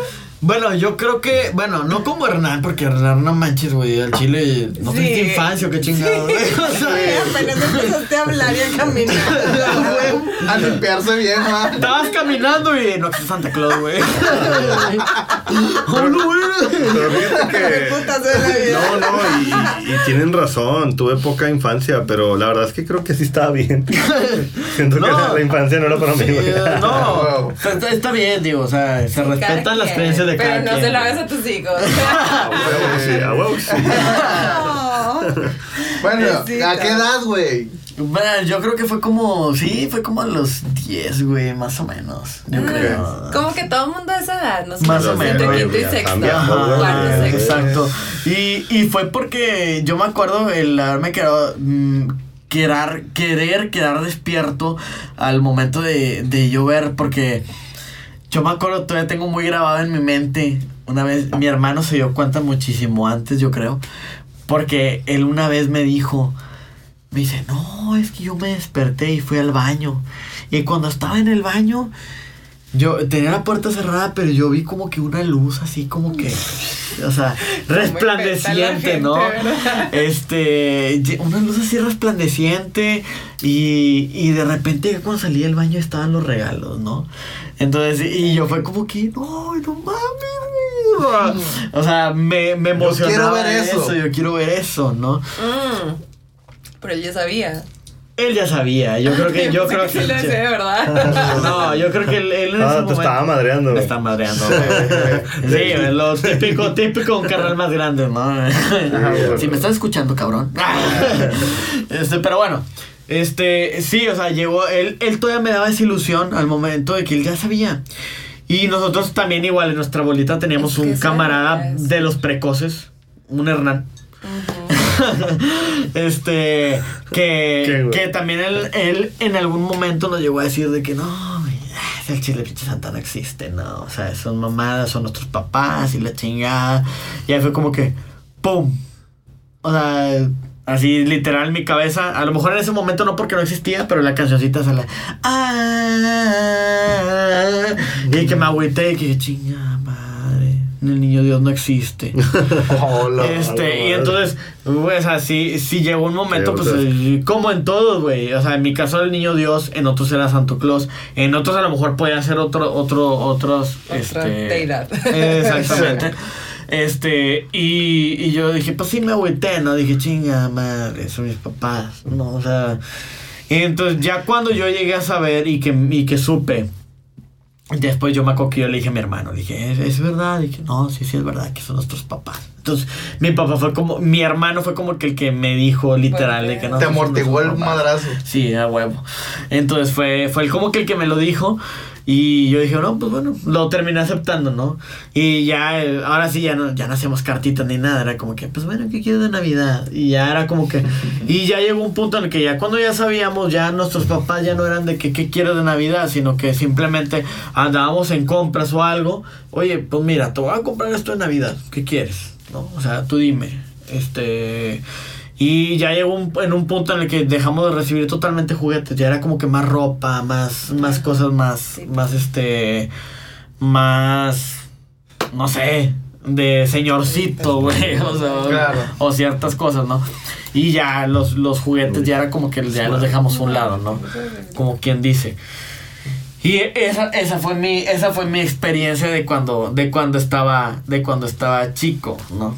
Bueno, yo creo que, bueno, no como Hernán, porque Hernán no manches, güey, al chile no Sí. tuviste infancia o qué chingado, güey. O sea, apenas empezaste a hablar y a caminar. A limpiarse bien, ¿verdad? estabas caminando y no que Santa Claus, güey. Oh, no, güey. Pero fíjate que. No, no, y, y tienen razón, tuve poca infancia, pero la verdad es que creo que sí estaba bien. Siento que la infancia no era para mí, Sí, güey. no, *laughs* o sea, está, está bien, digo, o sea, se respetan las creencias de Pero no quien. se lo hagas a tus hijos. *laughs* A huevo que sí, a huevo que sí. *laughs* Bueno. ¿a qué edad, güey? Bueno, yo creo que fue como, sí, fue como a los 10, güey, más o menos. Yo creo. Como que todo el mundo de esa edad, no sé. Más o menos. Quinto y sexto. Ajá, sexto. exacto. Y, y fue porque yo me acuerdo el haberme quedado. mm, querer, querer quedar despierto al momento de, de yo ver, porque yo me acuerdo, todavía tengo muy grabado en mi mente. Una vez mi hermano se dio cuenta muchísimo antes, yo creo, porque él una vez me dijo. Me dice, no, es que yo me desperté y fui al baño. Y cuando estaba en el baño, yo tenía la puerta cerrada, pero yo vi como que una luz así como que, o sea, resplandeciente, ¿no? Este, una luz así resplandeciente y, y de repente cuando salí del baño estaban los regalos, ¿no? Entonces, y yo fue como que, no, no mames, güey". O sea, me, me Yo quiero emocionaba ver eso. eso, yo quiero ver eso, ¿no? Mm. Pero él ya sabía. Él ya sabía, yo creo que, yo *laughs* creo sí lo que... sé, ¿verdad? *laughs* No, yo creo que él, él en Ah, ese te momento... estaba madreando, Me está madreando. *laughs* Sí, lo típico, típico un carnal más grande, ¿no? Si me estás escuchando, cabrón. Este, pero bueno. Este, sí, o sea, llegó, él, él todavía me daba esa ilusión al momento de que él ya sabía. Y nosotros también igual en nuestra bolita teníamos Es que un camarada de los precoces, un Hernán. *laughs* este que, que también él, él en algún momento nos llegó a decir de que no el chile pinche santa no existe no o sea son mamadas son nuestros papás y la chingada y ahí fue como que pum o sea así literal en mi cabeza a lo mejor en ese momento no porque no existía pero la cancioncita sale ah, y que me agüité y que chinga el niño Dios no existe *laughs* Hola. este, y entonces, güey, o sea, sí, sí llegó un momento, Sí, pues, eh, como en todos, güey. O sea, en mi caso era el niño Dios, en otros era Santo Claus, en otros a lo mejor podía ser otro, otro, otros, Otra este. deidad. *laughs* Exactamente. Este, y, y yo dije, pues sí me agüité, ¿no? Dije, chinga madre, son mis papás, ¿no? O sea. Y entonces, ya cuando yo llegué a saber y que, y que supe, Después yo me acuerdo que yo le dije a mi hermano, le dije, ¿es, es verdad? Y dije, no, sí, sí es verdad que son nuestros papás. Entonces, mi papá fue como, mi hermano fue como que el que me dijo literal de que no. Te amortiguó el madrazo. Sí, a huevo. Entonces fue, fue el como que el que me lo dijo. Y yo dije, no, pues bueno, lo terminé aceptando, ¿no? Y ya, eh, ahora sí, ya no, ya no hacíamos cartitas ni nada. Era como que, pues bueno, ¿qué quiero de Navidad? Y ya era como que. *laughs* Y ya llegó un punto en el que ya cuando ya sabíamos, ya nuestros papás ya no eran de que, ¿qué quiero de Navidad? Sino que simplemente andábamos en compras o algo. Oye, pues mira, te voy a comprar esto de Navidad. ¿Qué quieres? ¿No? O sea, tú dime. Este. Y ya llegó un- en un punto en el que dejamos de recibir totalmente juguetes. Ya era como que más ropa, más, más cosas más, Sí. más este, más, no sé, de señorcito, güey. *laughs* O sea, Claro. o ciertas cosas, ¿no? Y ya los, los juguetes ya era como que ya los dejamos a un lado, ¿no? Como quien dice. Y esa, esa fue mi, esa fue mi experiencia de cuando, de cuando estaba, de cuando estaba chico, ¿no?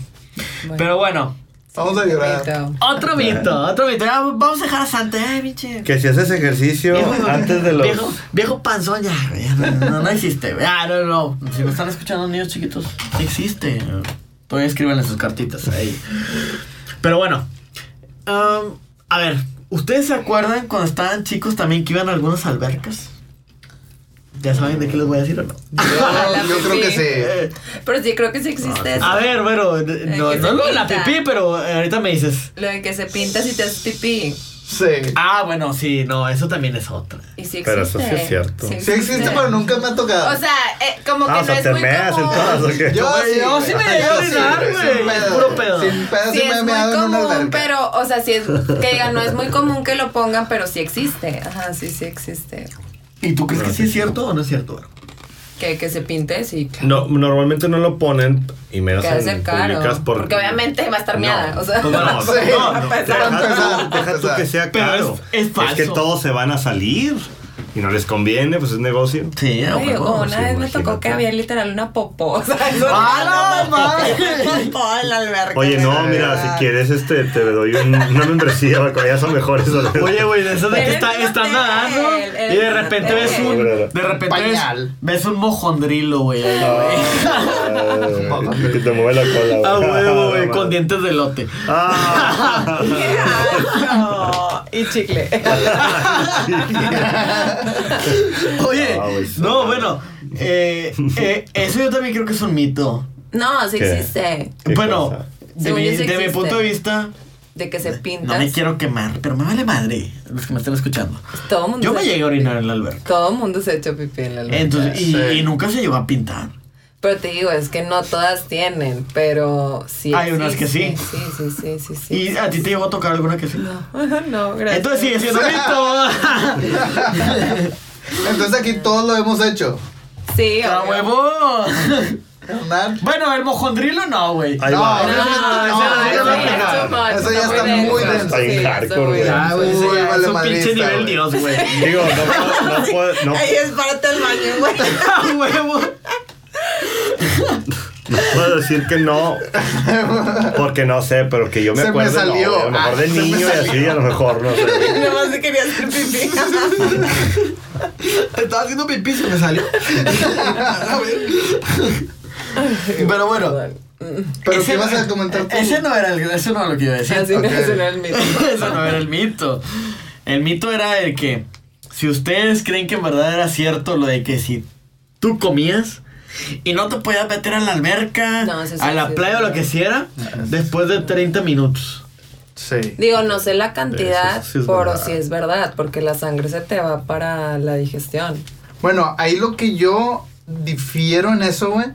Bueno, Pero bueno, Vamos a llorar. Mito. Otro mito, otro mito. Ya, vamos a dejar a Santa, eh, pinche. Que si haces ejercicio Viejo, antes de los. Viejo, viejo panzón, ya, no, no, no existe. güey. Ah, no, no. Si me están escuchando niños chiquitos, existe. Todavía escriban sus cartitas ahí. Pero bueno. um, a ver, ¿ustedes se acuerdan cuando estaban chicos también que iban a algunas albercas? ¿Ya saben de qué les voy a decir o no? *laughs* Yo, yo creo que sí. Pero sí, creo que sí existe eso. a ver, bueno, no, que lo de la pipí, pero eh, ahorita me dices. Lo de que se pinta si te haces pipí. Sí. Ah, bueno, sí, no, eso también es otra. Y sí existe. Pero eso sí es cierto. Sí existe, pero nunca me ha tocado. O sea, eh, como que Ah, o no es te muy meas en común. todas, ¿o qué? yo sí, yo sí me sí, orinar, güey, es puro pedo. Sin pedo Sí, sí me he es muy meado en una común, alberca. pero, o sea, sí es, que digan, no es muy *laughs* común que lo pongan, pero sí existe. Ajá, sí, sí existe. ¿Y tú crees que sí es cierto o no es cierto? Que, que se pinte, sí, claro. No, normalmente no lo ponen y menos Que en caro. públicas por- Porque obviamente va a estar No. miada. O sea, Pues no, Sí. *laughs* no, no, deja, deja tú que sea Pero caro. es- es falso. que todos se van a salir y no les conviene, pues es negocio. Sí, Ay, una sí, vez me tocó imagínate. que había literal una popó. O sea, eso ¡Ah, no, mames! popó en la alberca. Oye, no, mira, verdad. si quieres, este, te doy un- una membresía, porque ya son mejores. Oye, güey, de eso de que está, hotel, nadando y de repente ves un. De repente ves, Pañal. ves un mojondrilo, güey. güey. Ah, que te mueve la cola. A huevo, güey, Ah, con dientes de lote. Ah. Y chicle. *laughs* Oye, Ah, no, bueno, eh, eh, eso yo también creo que es un mito. No, sí ¿Qué? existe. ¿Qué bueno, cosa? de Según mi, yo sí de mi existe. punto de vista, De que se no pintas. me quiero quemar, pero me vale madre los que me estén escuchando. Todo mundo Yo se- me llegué a orinar en la alberca. Todo el mundo se ha hecho pipí en la alberca. Entonces, y, Sí. y nunca se llegó a pintar. Pero te digo, es que no todas tienen, pero sí. Hay unas que sí. Sí, sí, sí, sí, sí. ¿Y a ti te llegó a tocar alguna que sí? No, *laughs* no, gracias. Entonces sigue siendo *laughs* mito. *laughs* Entonces aquí todos lo hemos hecho. Sí, ¡A obvio. huevo! Bueno, el mojondrilo no, güey. Ahí No, va. no, no, no, eso no, eso eso no, no, no, too much, Eso ya está muy denso. Está hardcore, güey. Es un pinche nivel dios, güey. Digo, no, puedo- no, puedo- no, Ahí es párate al baño, güey. ¡A huevo! No *laughs* puedo decir que no, porque no sé, pero que yo me Se me acuerdo. no, salió. a lo mejor Ah, de me niño y así, a lo mejor, no sé. Nomás se quería hacer pipí. Estaba haciendo pipí, se me salió. A ver. Pero bueno. Pero ese ¿qué vas no- a comentar tú? Ese no era, el, eso no era lo que iba a decir. Así no Ok. ese no era el mito. *laughs* Eso no era el mito. El mito era el que, si ustedes creen que en verdad era cierto lo de que si tú comías y no te podías meter a la alberca, No, sí, a la sí, playa o sí. lo que sea, después de 30 minutos. Sí. Digo, no sé la cantidad, Eso pero sí es verdad, porque la sangre se te va para la digestión. Bueno, ahí lo que yo difiero en eso, güey,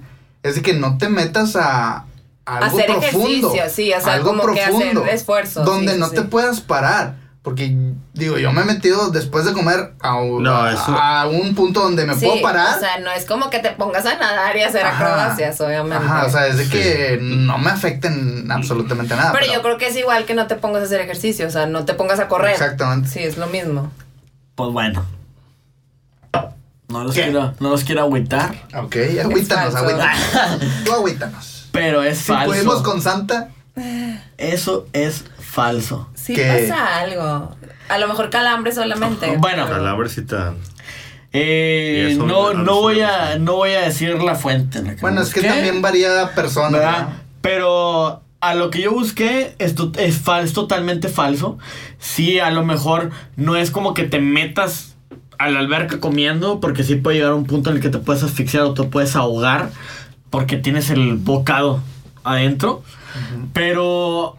es de que no te metas a, a algo Hacer profundo. ejercicio, sí, o sea, algo como que hacer esfuerzo, Donde sí, no sí, te puedas parar. Porque, digo, yo me he metido después de comer a, un- No, a- eso- a un punto donde me Sí, puedo parar. O sea, no es como que te pongas a nadar y hacer Ajá. acrobacias, obviamente. Ajá, o sea, es de que no me afecten absolutamente nada. pero, yo creo que es igual que no te pongas a hacer ejercicio, o sea, no te pongas a correr. Exactamente. Sí, es lo mismo. Pues bueno. No los, ¿Qué? quiero, no los quiero agüitar, Ok, agüítanos, agüítanos. *laughs* Tú agüítanos. pero es Si pudimos con Santa, Eso es falso. Sí ¿Qué? pasa algo. A lo mejor calambre solamente. Bueno. pero- Calambrecita. Eh, no, no, voy a, no voy a decir la fuente. en la que bueno, es que también varía persona. ¿verdad? ¿no? Pero a lo que yo busqué, esto es, fal- es totalmente falso. Sí, a lo mejor no es como que te metas a la alberca comiendo, porque sí puede llegar a un punto en el que te puedes asfixiar o te puedes ahogar, porque tienes el bocado adentro. Pero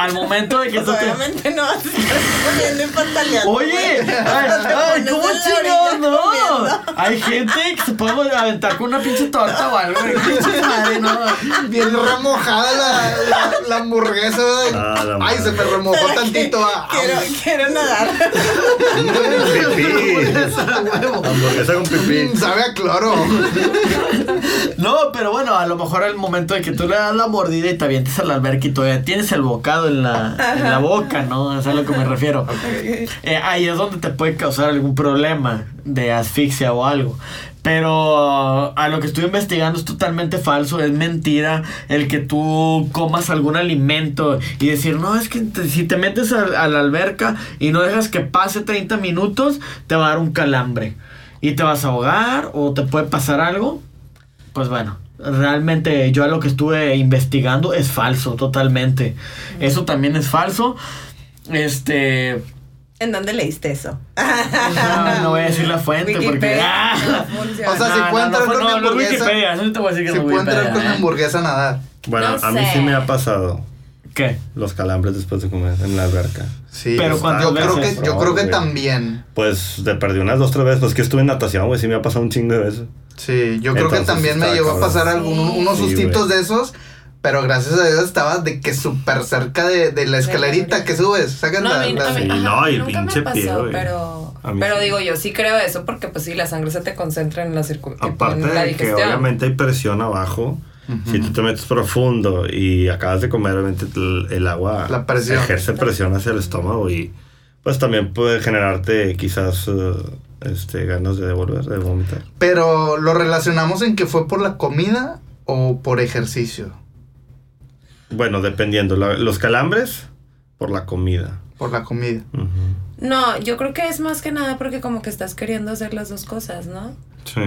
al momento de que tú te... Obviamente no vas a estar. Oye, ay, ay, ¿cómo chingados no? comiendo. Hay gente que se puede aventar con una pinche torta o algo. güey. Pinche madre, no. Bien remojada la, la, la hamburguesa. Ah, la Ay, se me remojó tantito. ah. Quiero, quiero nadar. Pipí. Hamburguesa con pipí. Mm, Sabe a cloro. No, pero bueno, a lo mejor el momento de que tú le das la mordida y te avientes a la alberca y todavía tienes el bocado en la, en la boca, ¿no? Es a lo que me refiero. *laughs* Eh, ahí es donde te puede causar algún problema de asfixia o algo. Pero a lo que estoy investigando es totalmente falso, es mentira el que tú comas algún alimento y decir, no, es que te- si te metes a, a la alberca y no dejas que pase 30 minutos, te va a dar un calambre. Y te vas a ahogar o te puede pasar algo. Pues bueno, realmente yo a lo que estuve investigando es falso, totalmente. Eso también es falso. Este... ¿En dónde leíste eso? No, no voy a decir la fuente porque... ¡Ah! no. O sea, si no, entrar no, con no es hamburguesa. Wikipedia, eso no te voy a decir que Si no es puedo entrar Wikipedia, con mi ¿eh? hamburguesa a nadar. Bueno, No a mí sé. sí me ha pasado ¿Qué? los calambres después de comer en la alberca. Sí. Pero yo- ¿cuántas yo creo que, yo creo que también. Pues te perdí unas dos, tres veces. Pues que estuve en natación, güey. Sí me ha pasado un chingo de veces. Sí, yo creo que también me llegó a pasar algún- Sí. unos Sí, sustitos güey. de esos. Pero gracias a Dios estaba de que súper cerca de, de la escalerita que subes. Sacan No, a la- mí, la- a mí- Sí, ajá, no, y nunca pinche pasó, pie, güey. pero, pero sí. digo, yo sí creo eso porque pues sí, la sangre se te concentra en la circulación, Aparte en la de que obviamente hay presión abajo. Si tú te metes profundo y acabas de comer, obviamente el, el agua La presión. ejerce presión hacia el estómago y pues también puede generarte quizás eh, este, ganas de devolver, de vomitar. Pero lo relacionamos en que fue por la comida o por ejercicio. Bueno, dependiendo. La- los calambres, por la comida. Por la comida. No, yo creo que es más que nada porque como que estás queriendo hacer las dos cosas, ¿no? Sí.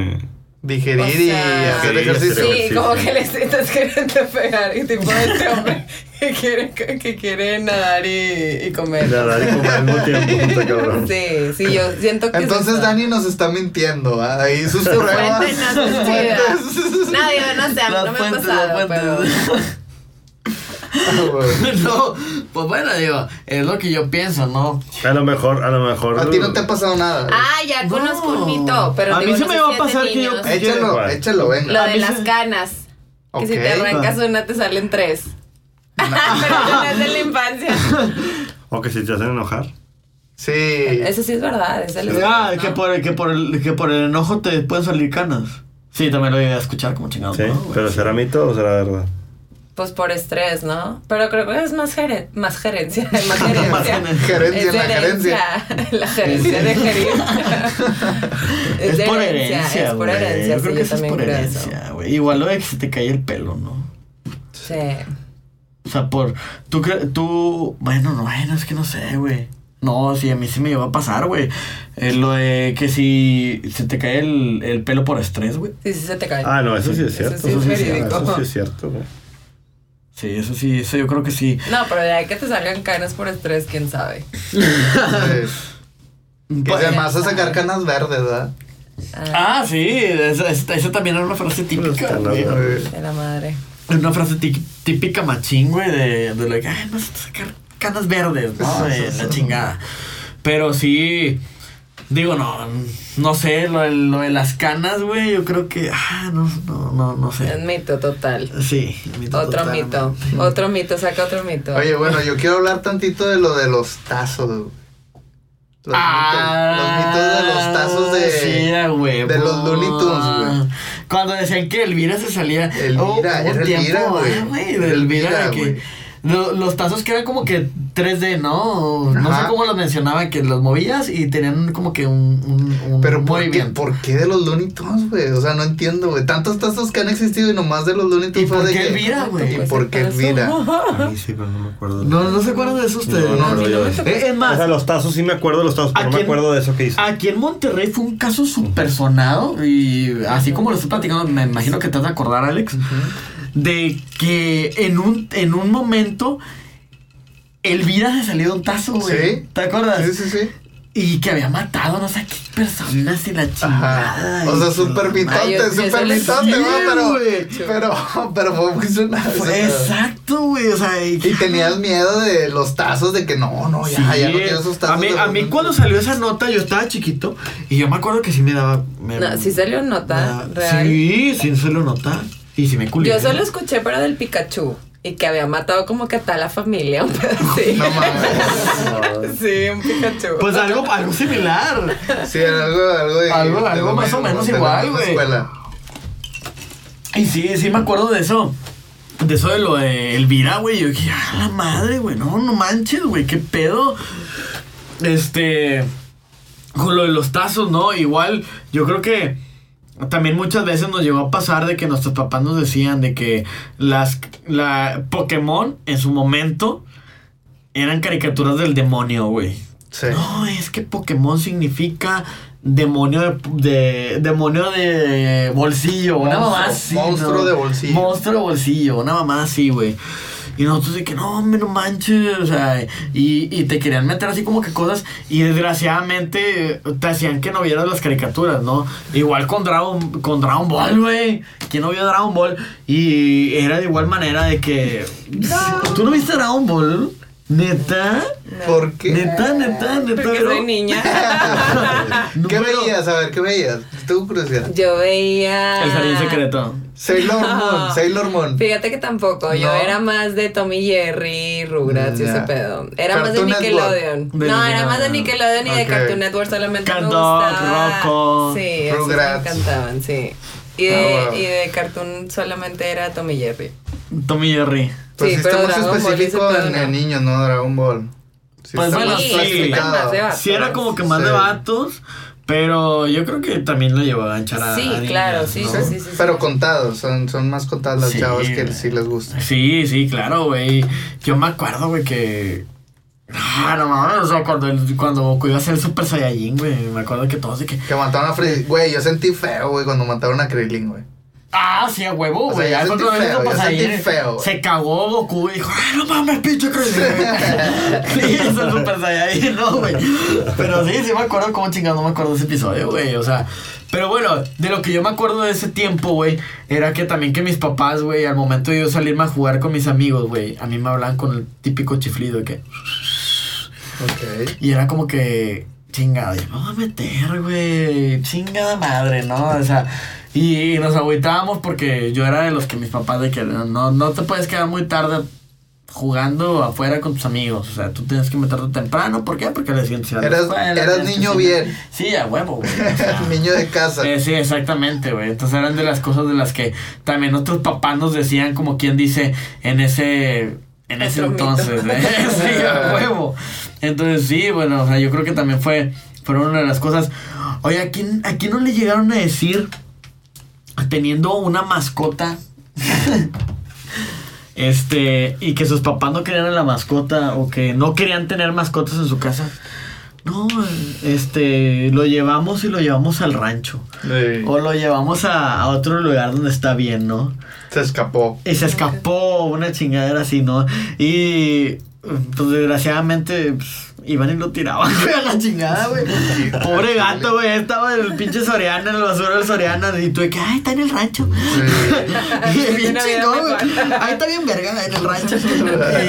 Digerir O y sea- hacer Sí, ejercicio. Sí, como que le estás queriendo pegar y tipo este hombre *laughs* que quiere, que quiere nadar y, y comer. Nadar y comer al mismo tiempo, está cabrón. Sí, sí, yo siento que es Entonces. Dani nos está mintiendo. ¿ah? Ahí sus Su pruebas. fuente no sé, no me ha pasado, pero... Ah, *laughs* no, pues bueno, digo, es lo que yo pienso, ¿no? A lo mejor, a lo mejor. A ti no te ha pasado nada. Ah, ya No. conozco un mito, pero A mí digo, sí no me va a es pasar que yo-. Échalo, ¿Cuál? échalo, venga. Lo de mí las se- canas. Que si te arrancas una te salen tres. *laughs* pero eso no es de la infancia. *laughs* O que si te hacen enojar. Sí. Eso sí es verdad, es el Ah, ¿no? que, por, que, por el, que por el enojo te pueden salir canas. Sí, también lo iba a escuchar como chingado. Sí, pero ¿será mito o será verdad? Pues por estrés, ¿no? Pero creo que es más, geren- *laughs* más gerencia. Más Más gerencia. gerencia. Gerencia Es en la gerencia. La gerencia de gerir. *laughs* Es, de por herencia, Es por herencia, Yo creo que yo eso es por herencia, güey. Igual lo de que se te cae el pelo, ¿no? Sí. O sea, por. Tú, cre- tú. Bueno, no, bueno, es que no sé, güey. No, sí, a mí sí me llegó a pasar, güey. Eh, lo de que si se te cae el, el pelo por estrés, güey. Sí, sí se te cae. Ah, no, eso sí es Eso cierto. sí es Eso sí verídico. Eso sí es cierto, güey. Sí, eso sí, eso yo creo que sí. No, pero de ahí que te salgan canas por estrés, quién sabe. Sí. *laughs* Que Pues- además a sacar canas verdes, ¿verdad? Ah, Ah, sí, esa, esa- esa también era una frase típica, güey. verdes. de la madre. Una frase tí- típica machín, güey, de, de que, ay, vas a sacar canas verdes, ¿no? *laughs* De la chingada. Pero sí, digo, no, no sé, lo, de- lo de las canas, güey, yo creo que, ah, no, no, no, no Es sé. mito total. Sí, mito Otro mito. *laughs* Otro mito, saca otro mito. Oye, bueno, yo quiero hablar tantito de lo de los tazos, güey. Los, Ah, mitos, los mitos de los tazos de. sí, a huevo. de los Looney Tunes, güey. Cuando decían que Elvira se salía. Elvira, un era Elvira, tiempo, güey. ah, güey. De Elvira, Elvira, de que. Lo- los tazos que eran como que 3D, ¿no? No Ajá. sé cómo los mencionaban, que los movías y tenían como que un, un, un Pero ¿por qué. ¿por qué de los Looney Tunes, güey? O sea, no entiendo, güey. Tantos tazos que han existido y nomás de los Looney ¿Y Tunes fue por de qué que- Elvira, güey? ¿Y por qué Elvira? *laughs* A mí sí, pero no me acuerdo. No, no se acuerdan de eso ustedes. No, no, no tocó. Eh, es O más, sea, los tazos sí me acuerdo de los tazos, pero ¿A no me acuerdo de eso que hizo. Aquí en Monterrey fue un caso súper sonado y así como lo estoy platicando, me imagino que te vas a acordar, Alex, de que en un, en un momento Elvira se salió de un tazo, güey. ¿Sí? ¿Te acuerdas? Sí, sí, sí. Y que había matado no sé qué personas y la chingada. Ajá. O sea, súper mitote, súper mitote, ¿no? Pero, güey. pero, pero fue muy sonado. Exacto, güey. O sea, y, Y tenías miedo de los tazos, de que no, no, ya, Sí, ya no quiero esos tazos. a mí, a mí cuando salió esa nota yo estaba chiquito y yo me acuerdo que sí me daba... me- No, sí salió nota, me- real. Sí, sí lo nota. Y sí me culié. Yo solo escuché, pero del Pikachu. Y que había matado como que a toda la familia, un pedacito. *laughs* No mames. Sí, un Pikachu. Pues algo, algo similar. Sí, algo, algo de. Algo- de algo más o menos igual, güey. Y sí, sí me acuerdo de eso. de eso de lo de Elvira, güey, yo dije, ah, la madre, güey, no, no manches, güey, qué pedo. Este, con lo de los tazos, ¿no? Igual, yo creo que también muchas veces nos llegó a pasar de que nuestros papás nos decían de que las, la Pokémon en su momento eran caricaturas del demonio, güey. Sí. No, es que Pokémon significa demonio de, de- demonio de bolsillo, una mamá así. monstruo ¿no? de bolsillo. Monstruo de bolsillo, una mamá así, güey. Y nosotros de que no, hombre, no manches, o sea, y, y te querían meter así como que cosas y desgraciadamente te hacían que no vieras las caricaturas, ¿no? Igual con Dragon, con Dragon Ball, güey. ¿Quién no vio Dragon Ball? Y era de igual manera de que... ¿Tú no viste Dragon Ball? ¿Neta? ¿Por qué? Neta, neta, neta. Porque soy niña. *laughs* ¿Qué veías? A ver, ¿qué veías? Tengo curiosidad. Yo veía. El jardín secreto. Sailor *laughs* Moon, Sailor Moon. Fíjate que tampoco. Yo era más de Tommy Jerry, Rugrats y ese pedo. Era más de. Nickelodeon. De no, era más de Nickelodeon y de. Cartoon Network solamente Cat me Dog, gustaba. Rocco, Sí, esos me Rugrats. encantaban, sí. Y de, Ah, wow. y de Cartoon solamente era Tommy Jerry. Tommy Jerry. Pues Sí, sí, pero está mucho Dragon Ball específico pedo en, no. en niños, ¿no? Dragon Ball. Sí, Pues bueno, más sí. Sí, era como que más Sí. de vatos, pero yo creo que también lo llevó a ganchar a. Sí, a niñas, claro, sí, ¿no? sí, sí, sí. Pero contados, son, son más contadas las Sí. chavas que sí les gusta. Sí, sí, claro, güey. Yo me acuerdo, güey, que. Ah, no mames, o sea, cuando, cuando Goku iba a ser Super Saiyajin, güey, me acuerdo que todos de que. Que mataron a Freddy. Güey, yo sentí feo, güey, cuando mataron a Krillin, güey. Ah, sí, a huevo, O sea, güey. yo sentí feo, yo sentí güey. Se cagó Goku y dijo, ¡ay, no mames, pinche Krillin! *laughs* sí, es el Super Saiyajin, no, güey. Pero sí, sí me acuerdo cómo chingado no me acuerdo de ese episodio, güey. O sea, pero bueno, de lo que yo me acuerdo de ese tiempo, güey, era que también que mis papás, güey, al momento de yo salirme a jugar con mis amigos, güey, a mí me hablaban con el típico chiflido de que. Ok. Y era como que, chingada, ya me voy a meter, güey, chingada madre, ¿no? O sea, y, nos agüitábamos porque yo era de los que mis papás de que no, no te puedes quedar muy tarde jugando afuera con tus amigos, o sea, tú tienes que meterte temprano, ¿por qué? Porque la ciencia Eras- eras niño bien. Sí, a huevo, güey. *laughs* o sea, Niño de casa. eh, sí, exactamente, güey. Entonces eran de las cosas de las que también nuestros papás nos decían, como quien dice, en ese, en ese entonces, ¿eh? *laughs* *laughs* sí, a huevo. Entonces sí, bueno, o sea, yo creo que también fue, fueron una de las cosas. Oye, ¿a quién, ¿a quién no le llegaron a decir, teniendo una mascota, este, y que sus papás no querían a la mascota o que no querían tener mascotas en su casa? No, este, lo llevamos y lo llevamos al rancho. Sí. O lo llevamos a, a otro lugar donde está bien, ¿no? Se escapó. Y se escapó una chingadera así, ¿no? Y pues desgraciadamente pues, iban y lo tiraban *laughs* güey, a la chingada, güey. Pobre gato, güey. Estaba el pinche Soriana, en el basura del Soriana. Y tú de que, ay, está en el rancho. Sí. *laughs* Y bien chingón, güey. Ahí está bien verga en el rancho. *laughs*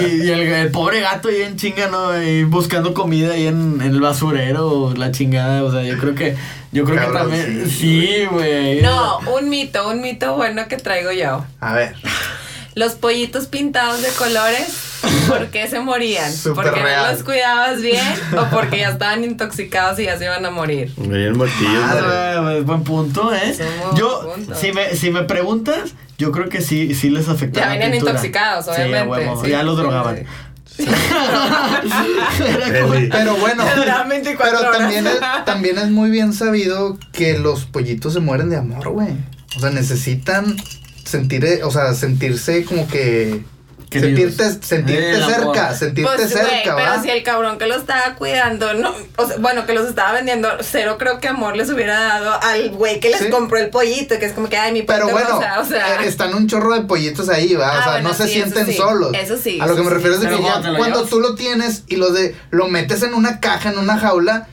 Y, y el, el pobre gato ahí en chinga, ¿no? Y buscando comida ahí en, en el basurero, la chingada. O sea, yo creo que, yo creo que también. sí, Sí, güey. No, un mito, un mito bueno que traigo yo. A ver. Los pollitos pintados de colores, ¿por qué se morían? *laughs* ¿Porque real. no los cuidabas bien o porque ya estaban intoxicados y ya se iban a morir? Martillo. Madre. Ah, buen punto, ¿eh? Buen Yo, punto. si me, si me preguntas, yo creo que sí, sí les afectaba. Ya la venían pintura. intoxicados, Sí, obviamente, huevo, sí, ya los sí, drogaban. sí. *laughs* Como-. Pero bueno. *laughs* Duraban 24 Pero también es, también es muy bien sabido que los pollitos se mueren de amor, güey. O sea, necesitan sentir, eh, o sea, sentirse como que Queridos. sentirte, amor. cerca, sentirte Pues, cerca, pero ¿va? si el cabrón que lo estaba cuidando, no, o sea, bueno, que los estaba vendiendo, cero creo que amor les hubiera dado al güey que les Sí. compró el pollito, que es como que, ay, mi Pero bueno, rosa, o sea. eh, están un chorro de pollitos ahí, ¿va? o Ah, sea, bueno, no se sí, eso sienten sí. solos. Eso sí, A lo que me refiero sí. es de Pero que ya cuando tú lo tienes y lo de lo metes en una caja, en una jaula,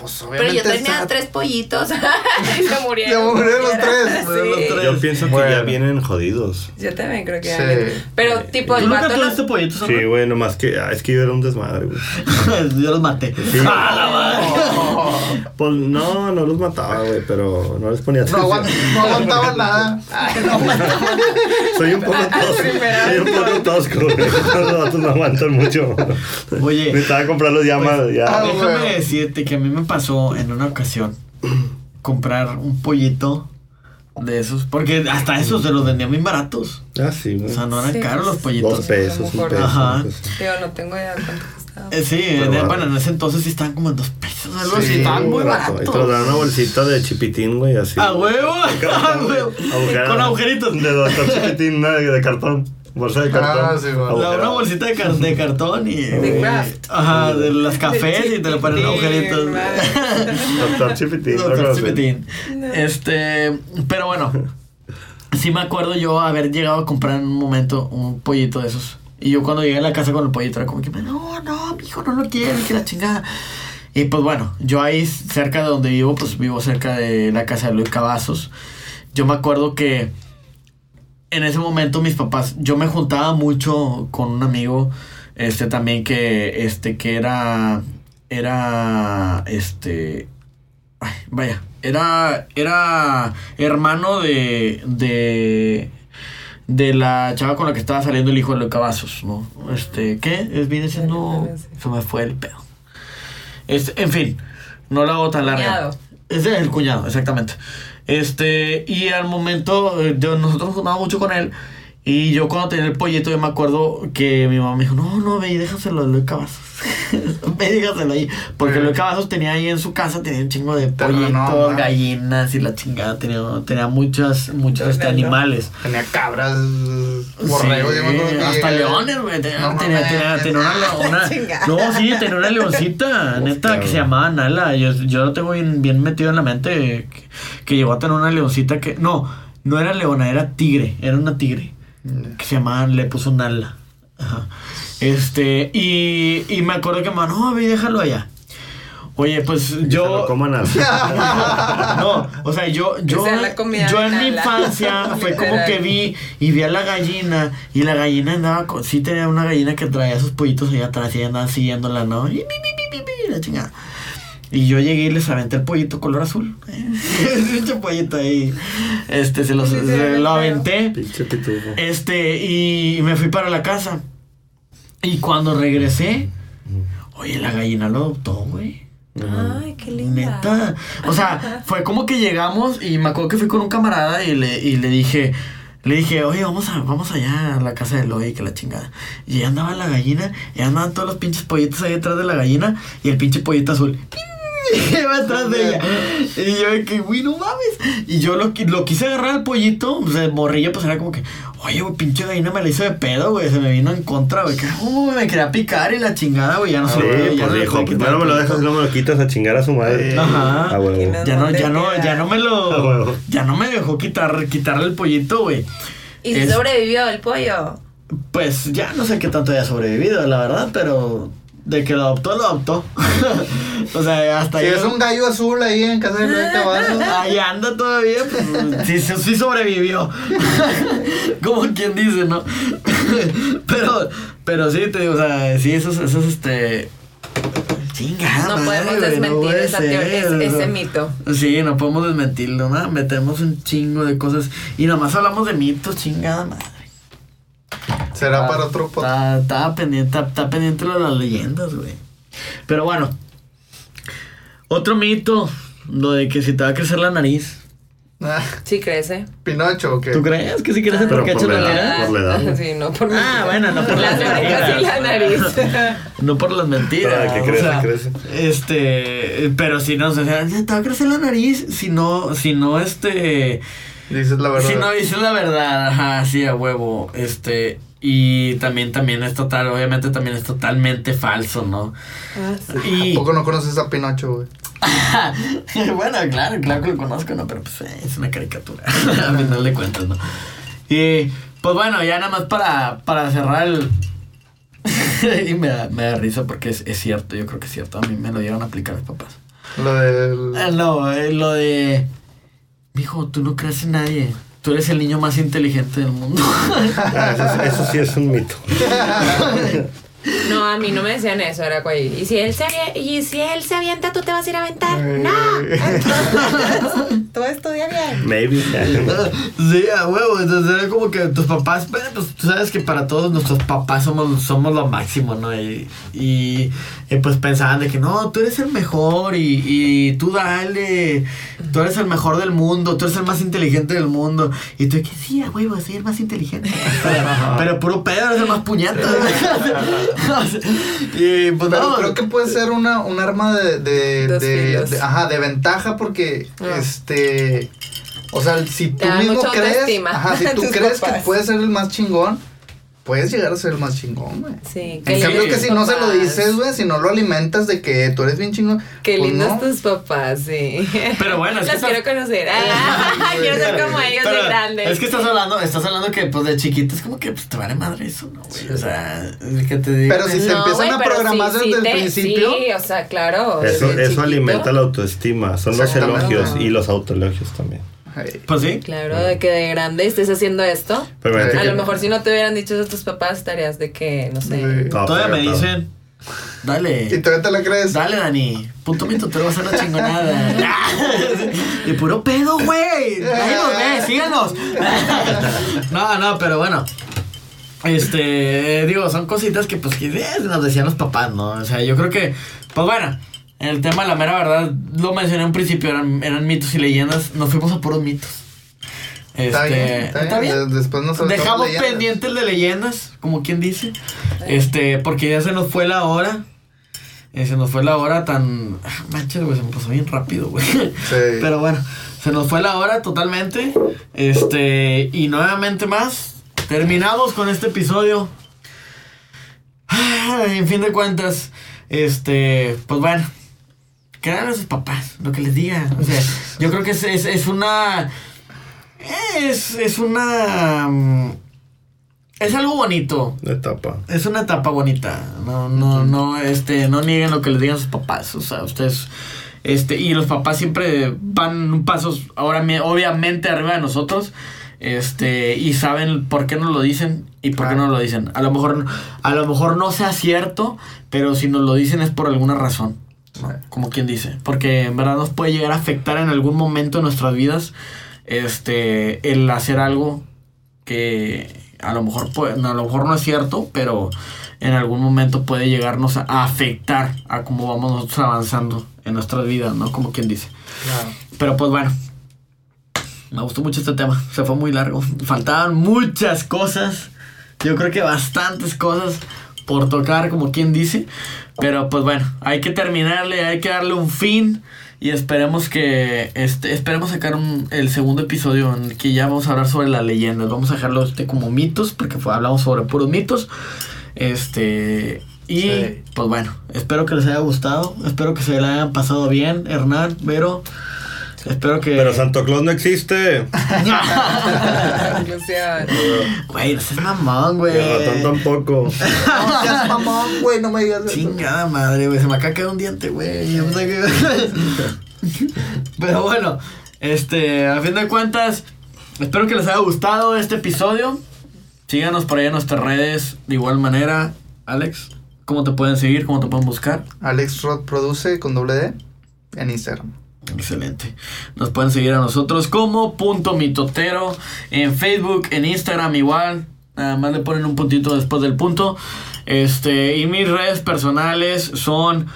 pues Pero obviamente yo tenía tres pollitos *laughs* y se murieron. Se murieron los tres, murieron los Sí. tres. Yo pienso que Bueno. ya vienen jodidos. Yo también creo que Sí. ya ven. Pero tipo ¿Tú el nunca tuviste pollitos, Sí, güey, nomás que. ah, es que yo era un desmadre, güey. *laughs* Yo los maté. Sí. *laughs* ¡Ah, la madre! Pues no, no los mataba, güey, pero no les ponía No, atención. aguant- no aguantaban nada. Soy un poco tosco. Soy un poco tosco, güey. Los vatos no aguantan mucho. Oye. Necesitaba comprar los llamas, ya. ah, Déjame decirte que a mí me pasó en una ocasión comprar un pollito De esos. Porque hasta esos se los vendían bien baratos. Ah, sí, O güey. sea, no eran Sí, caros los pollitos. Dos pesos, un peso. Ajá. Pero no tengo idea de cuánto costaba. Eh, sí, de- barato. bueno, en ese entonces sí estaban como en dos pesos, algo así. Sí, Estaban muy Barato. Y te dan una bolsita de chipitín, güey, así. A huevo, *laughs* a huevo. Con agujeritos. De doctor chipitín, una de, de cartón. Bolsa de cartón. Ah, sí. La, una bolsita de, car- de cartón y. De craft. Ajá, de las cafés y te le ponen agujeritos. *laughs* Doctor chipitín. Doctor. Chipitín. Este, pero bueno, sí me acuerdo yo haber llegado a comprar en un momento un pollito de esos. Y yo cuando llegué a la casa con el pollito era como que, no, no, mi hijo no lo quiere, que la chingada. Y pues bueno, yo ahí cerca de donde vivo, pues vivo cerca de la casa de Luis Cavazos. Yo me acuerdo que en ese momento mis papás, yo me juntaba mucho con un amigo, este también que, este, que era, era, este, ay, vaya, era, era hermano de, de, de la chava con la que estaba saliendo el hijo de los Cavazos, ¿no? Este, ¿qué? Es, viene siendo, se me fue el pedo. Este, en fin, no la hago tan larga. Cuñado. Es el cuñado, exactamente. Este, y al momento, eh, yo, nosotros nos juntábamos mucho con él. Y yo cuando tenía el pollito, yo me acuerdo que mi mamá me dijo, no, no, ve y déjaselo a Luis *laughs* Cavazos. ve y déjaselo ahí. Porque Sí. Luis Cavazos tenía ahí en su casa, tenía un chingo de pollitos, ¿no? gallinas y la chingada. Tenía, tenía muchas, muchos este, animales. Tenía cabras, borregos, Sí, hasta leones, güey. Tenía, No tenía, tenía- tenía una *laughs* leona. Chingada. No, sí, tenía una leoncita, *laughs* neta, que se llamaba Nala. Yo, yo lo tengo bien, bien metido en la mente que, que llegó a tener una leoncita que. No, no era leona, era tigre. Era una tigre. Que se llamaba, le puso Nala. Ajá. Este, y, y me acuerdo que, mano, no, ve, déjalo allá. Oye, pues Que se yo. lo coman al- *laughs* No, o sea, yo, yo, sea la comida yo en mi infancia *laughs* fue como que vi y vi a la gallina y la gallina andaba, con, sí tenía una gallina que traía sus pollitos allá atrás y andaba siguiéndola, ¿no? Y, pi, pi, la chingada. Y yo llegué y les aventé el pollito color azul. *laughs* Pinche pollito ahí. Este, se, los, se lo aventé. Este, y me fui para la casa. Y cuando regresé, oye, la gallina lo adoptó, güey. Ay, qué linda. Neta. O sea, fue como que llegamos y me acuerdo que fui con un camarada y le, y le dije, le dije, oye, vamos, a, vamos allá a la casa de Eloy, que la chingada. Y ahí andaba la gallina, y andaban todos los pinches pollitos ahí detrás de la gallina y el pinche pollito azul. *laughs* Iba atrás de ella. Y yo de que, güey, no mames. Y yo lo, lo quise agarrar al pollito, pues de morrillo, pues era como que, oye, güey, pinche gallina me la hizo de pedo, güey. Se me vino en contra, güey. Que, uh, me quería picar y la chingada, güey. Ya no sé. ya pues no pude quitar primero me lo dejas y luego me lo quitas a chingar a su madre. Ajá. Ah, huevo. no- Ya no, ¿Dónde ya no, ya no me Ah, lo. huevo. Ya no me dejó quitar, quitarle el pollito, güey. Y Es- sobrevivió el pollo. Pues ya no sé qué tanto haya sobrevivido, la verdad, pero de que lo adoptó, lo adoptó. *laughs* o sea, hasta Si ahí. es un gallo azul ahí en casa de Luis Cavazos. *laughs* Ahí anda todavía, pues sí, sí, sí sobrevivió. *laughs* Como quien dice, ¿no? pero, pero sí, te digo, o sea, sí, esos, esos, este. Chingada. No madre, podemos no desmentir puede esa ser, teoría, ese, mito. Sí, no podemos desmentirlo, ¿no? Metemos un chingo de cosas. Y nomás hablamos de mitos, chingada madre. Será para otro podcast. Está, está pendiente, está, está pendiente lo de las leyendas, güey. Pero bueno. Otro mito. Lo de que si te va a crecer la nariz. Ah, Sí crece. Pinocho, ¿o qué? ¿Tú crees que si crece Pero porque por echas la nariz? por la edad. *laughs* Sí, no por Ah, bueno, no por las y la nariz. *laughs* No por las mentiras. Pero o sea, crece. Este, pero si no, o sea, te va a crecer la nariz si no, si no, este, Dices la verdad. si no dices la verdad, ajá, sí, a huevo, este, y también, también es total, obviamente también es totalmente falso, ¿no? Ah, sí. Y, ¿A poco no conoces a Pinocho, güey? *laughs* bueno, claro, claro que lo conozco, ¿no? Pero pues eh, es una caricatura, *laughs* a final de cuentas, ¿no? Y pues bueno, ya nada más para, para cerrar el... *laughs* y me da, me da risa porque es, es cierto, yo creo que es cierto, a mí me lo dieron a aplicar mis papás. Lo del. Ah, No, eh, lo de... Mijo, tú no crees en nadie. Tú eres el niño más inteligente del mundo. Ah, eso, eso sí es un mito. *laughs* No, a mí no me decían eso, era güey. Y si él se y si él se avienta, tú te vas a ir a aventar. No. Entonces, tú estudia bien. Maybe. *laughs* Sí, a huevo, entonces era como que tus papás, bueno, pues tú sabes que para todos nuestros papás somos, somos lo máximo, ¿no? Y, y, y, pues pensaban de que no, tú eres el mejor y, y tú dale, tú eres el mejor del mundo, tú eres el más inteligente del mundo. Y tú que sí, a huevo, soy el más inteligente. Pero, *laughs* pero puro pedo, eres el más puñeta. *laughs* *laughs* y pues Pero no, creo que puede ser una, un arma de, de, de- ajá, de ventaja porque, Ah. este, o sea, si tú mismo crees, ajá, si *laughs* tú crees que puedes ser el más chingón, puedes llegar a ser el más chingón, güey. Sí, En cambio que si no se lo dices, güey, si no lo alimentas de que tú eres bien chingón, Qué pues lindos no. tus papás, sí. Pero bueno, es que Los estás- quiero conocer. Ah, quiero ser como ellos de Pero grandes. Es que estás hablando, estás hablando que pues de chiquito es como que pues te vale madre eso, ¿no, güey? O sea, que te diga. Pero si te empiezan güey, a programar sí, desde sí el te- principio. Sí, o sea, claro. Eso, eso chiquito. alimenta la autoestima. Son los elogios y los autoelogios también. Ay, Pues sí. Claro, de que de grande estés haciendo esto. Pero A lo mejor si no te hubieran dicho eso tus papás, estarías de que, no sé. No, Todavía me dicen, Y dale, todavía te la crees. dale Dani, punto mi te va a hacer la chingonada. *laughs* y puro pedo, güey. Ahí nos ve, síganos. *laughs* no, no, pero bueno. Este, digo, son cositas que pues que eh, nos decían los papás, ¿no? O sea, yo creo que, pues bueno, en el tema de la mera verdad, lo mencioné en principio, eran, eran mitos y leyendas, nos fuimos a puros mitos. Está Este, bien, está bien. De- Después nos Dejamos pendiente el de leyendas, como quien dice. Este, porque ya se nos fue la hora. Eh, se nos fue la hora tan. ah, Manches, güey, se me pasó bien rápido, güey. *laughs* Pero bueno, se nos fue la hora totalmente. Este, y nuevamente más. Terminamos con este episodio. *sighs* En fin de cuentas, este, pues bueno. Crean a sus papás, lo que les digan. O sea, *laughs* yo creo que es, es, es una. Es, es una. mm, Es algo bonito. De etapa. Es una etapa bonita. No, no, no, este, no nieguen lo que les digan sus papás. O sea, ustedes. Este, y los papás siempre van un paso, ahora obviamente arriba de nosotros. Este, y saben por qué nos lo dicen y por qué no lo dicen. A lo mejor, a lo mejor no sea cierto, pero si nos lo dicen es por alguna razón. Como quien dice. Porque en verdad nos puede llegar a afectar en algún momento de nuestras vidas. Este, el hacer algo que a lo mejor puede- a lo mejor no es cierto, pero en algún momento puede llegarnos a, a afectar a cómo vamos nosotros avanzando en nuestras vidas, ¿no? Como quien dice. Claro. Pero pues bueno, me gustó mucho este tema, se fue muy largo, faltaban muchas cosas, yo creo que bastantes cosas por tocar, como quien dice, pero pues bueno, hay que terminarle, hay que darle un fin. Y esperemos que este, esperemos sacar un- el segundo episodio en el que ya vamos a hablar sobre las leyendas. Vamos a dejarlo este como mitos, porque fue- hablamos sobre puros mitos. Este. Y Sí. pues bueno, espero que les haya gustado. Espero que se la hayan pasado bien, Hernán, Vero. *laughs* Espero que. Pero Santo Claus no existe. *laughs* Güey, no seas mamón, Y güey. el ratón tampoco. *laughs* No seas mamón, güey, no me digas eso. Chingada madre, güey. Se me acaba de caer un diente, güey. Yo no sé qué- Pero bueno, este, a fin de cuentas, espero que les haya gustado este episodio. Síganos por ahí en nuestras redes de igual manera. Alex, ¿cómo te pueden seguir? ¿Cómo te pueden buscar? Alex Rod produce con doble D en Instagram. Excelente. Nos pueden seguir a nosotros como punto mitotero en Facebook, en Instagram igual. Nada más le ponen un puntito después del punto. Este, y mis redes personales son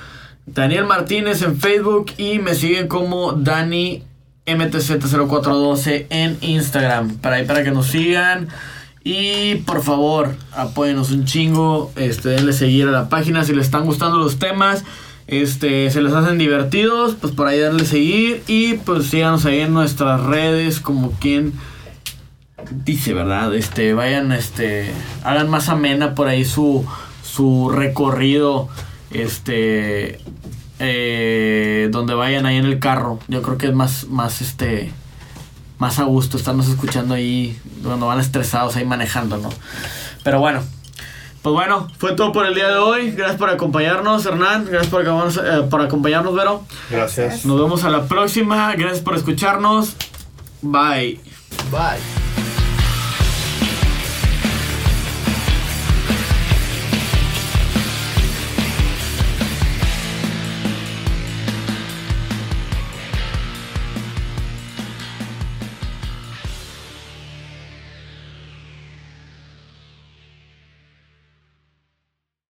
Daniel Martínez en Facebook y me siguen como Dani MTZ0412 en Instagram. Para ahí para que nos sigan. Y por favor, apóyenos un chingo. Este, denle seguir a la página si les están gustando los temas. Este, se les hacen divertidos, pues por ahí darle seguir. Y pues síganos ahí en nuestras redes, como quien dice, ¿verdad? Este, vayan, este, hagan más amena por ahí su, su recorrido. Este, eh, donde vayan ahí en el carro. Yo creo que es más, más, este, más a gusto estarnos escuchando ahí cuando van estresados ahí manejando, ¿no? Pero bueno. Pues bueno, fue todo por el día de hoy. Gracias por acompañarnos, Hernán. Gracias por, eh, por acompañarnos, Vero. Gracias. Nos vemos a la próxima. Gracias por escucharnos. Bye. Bye.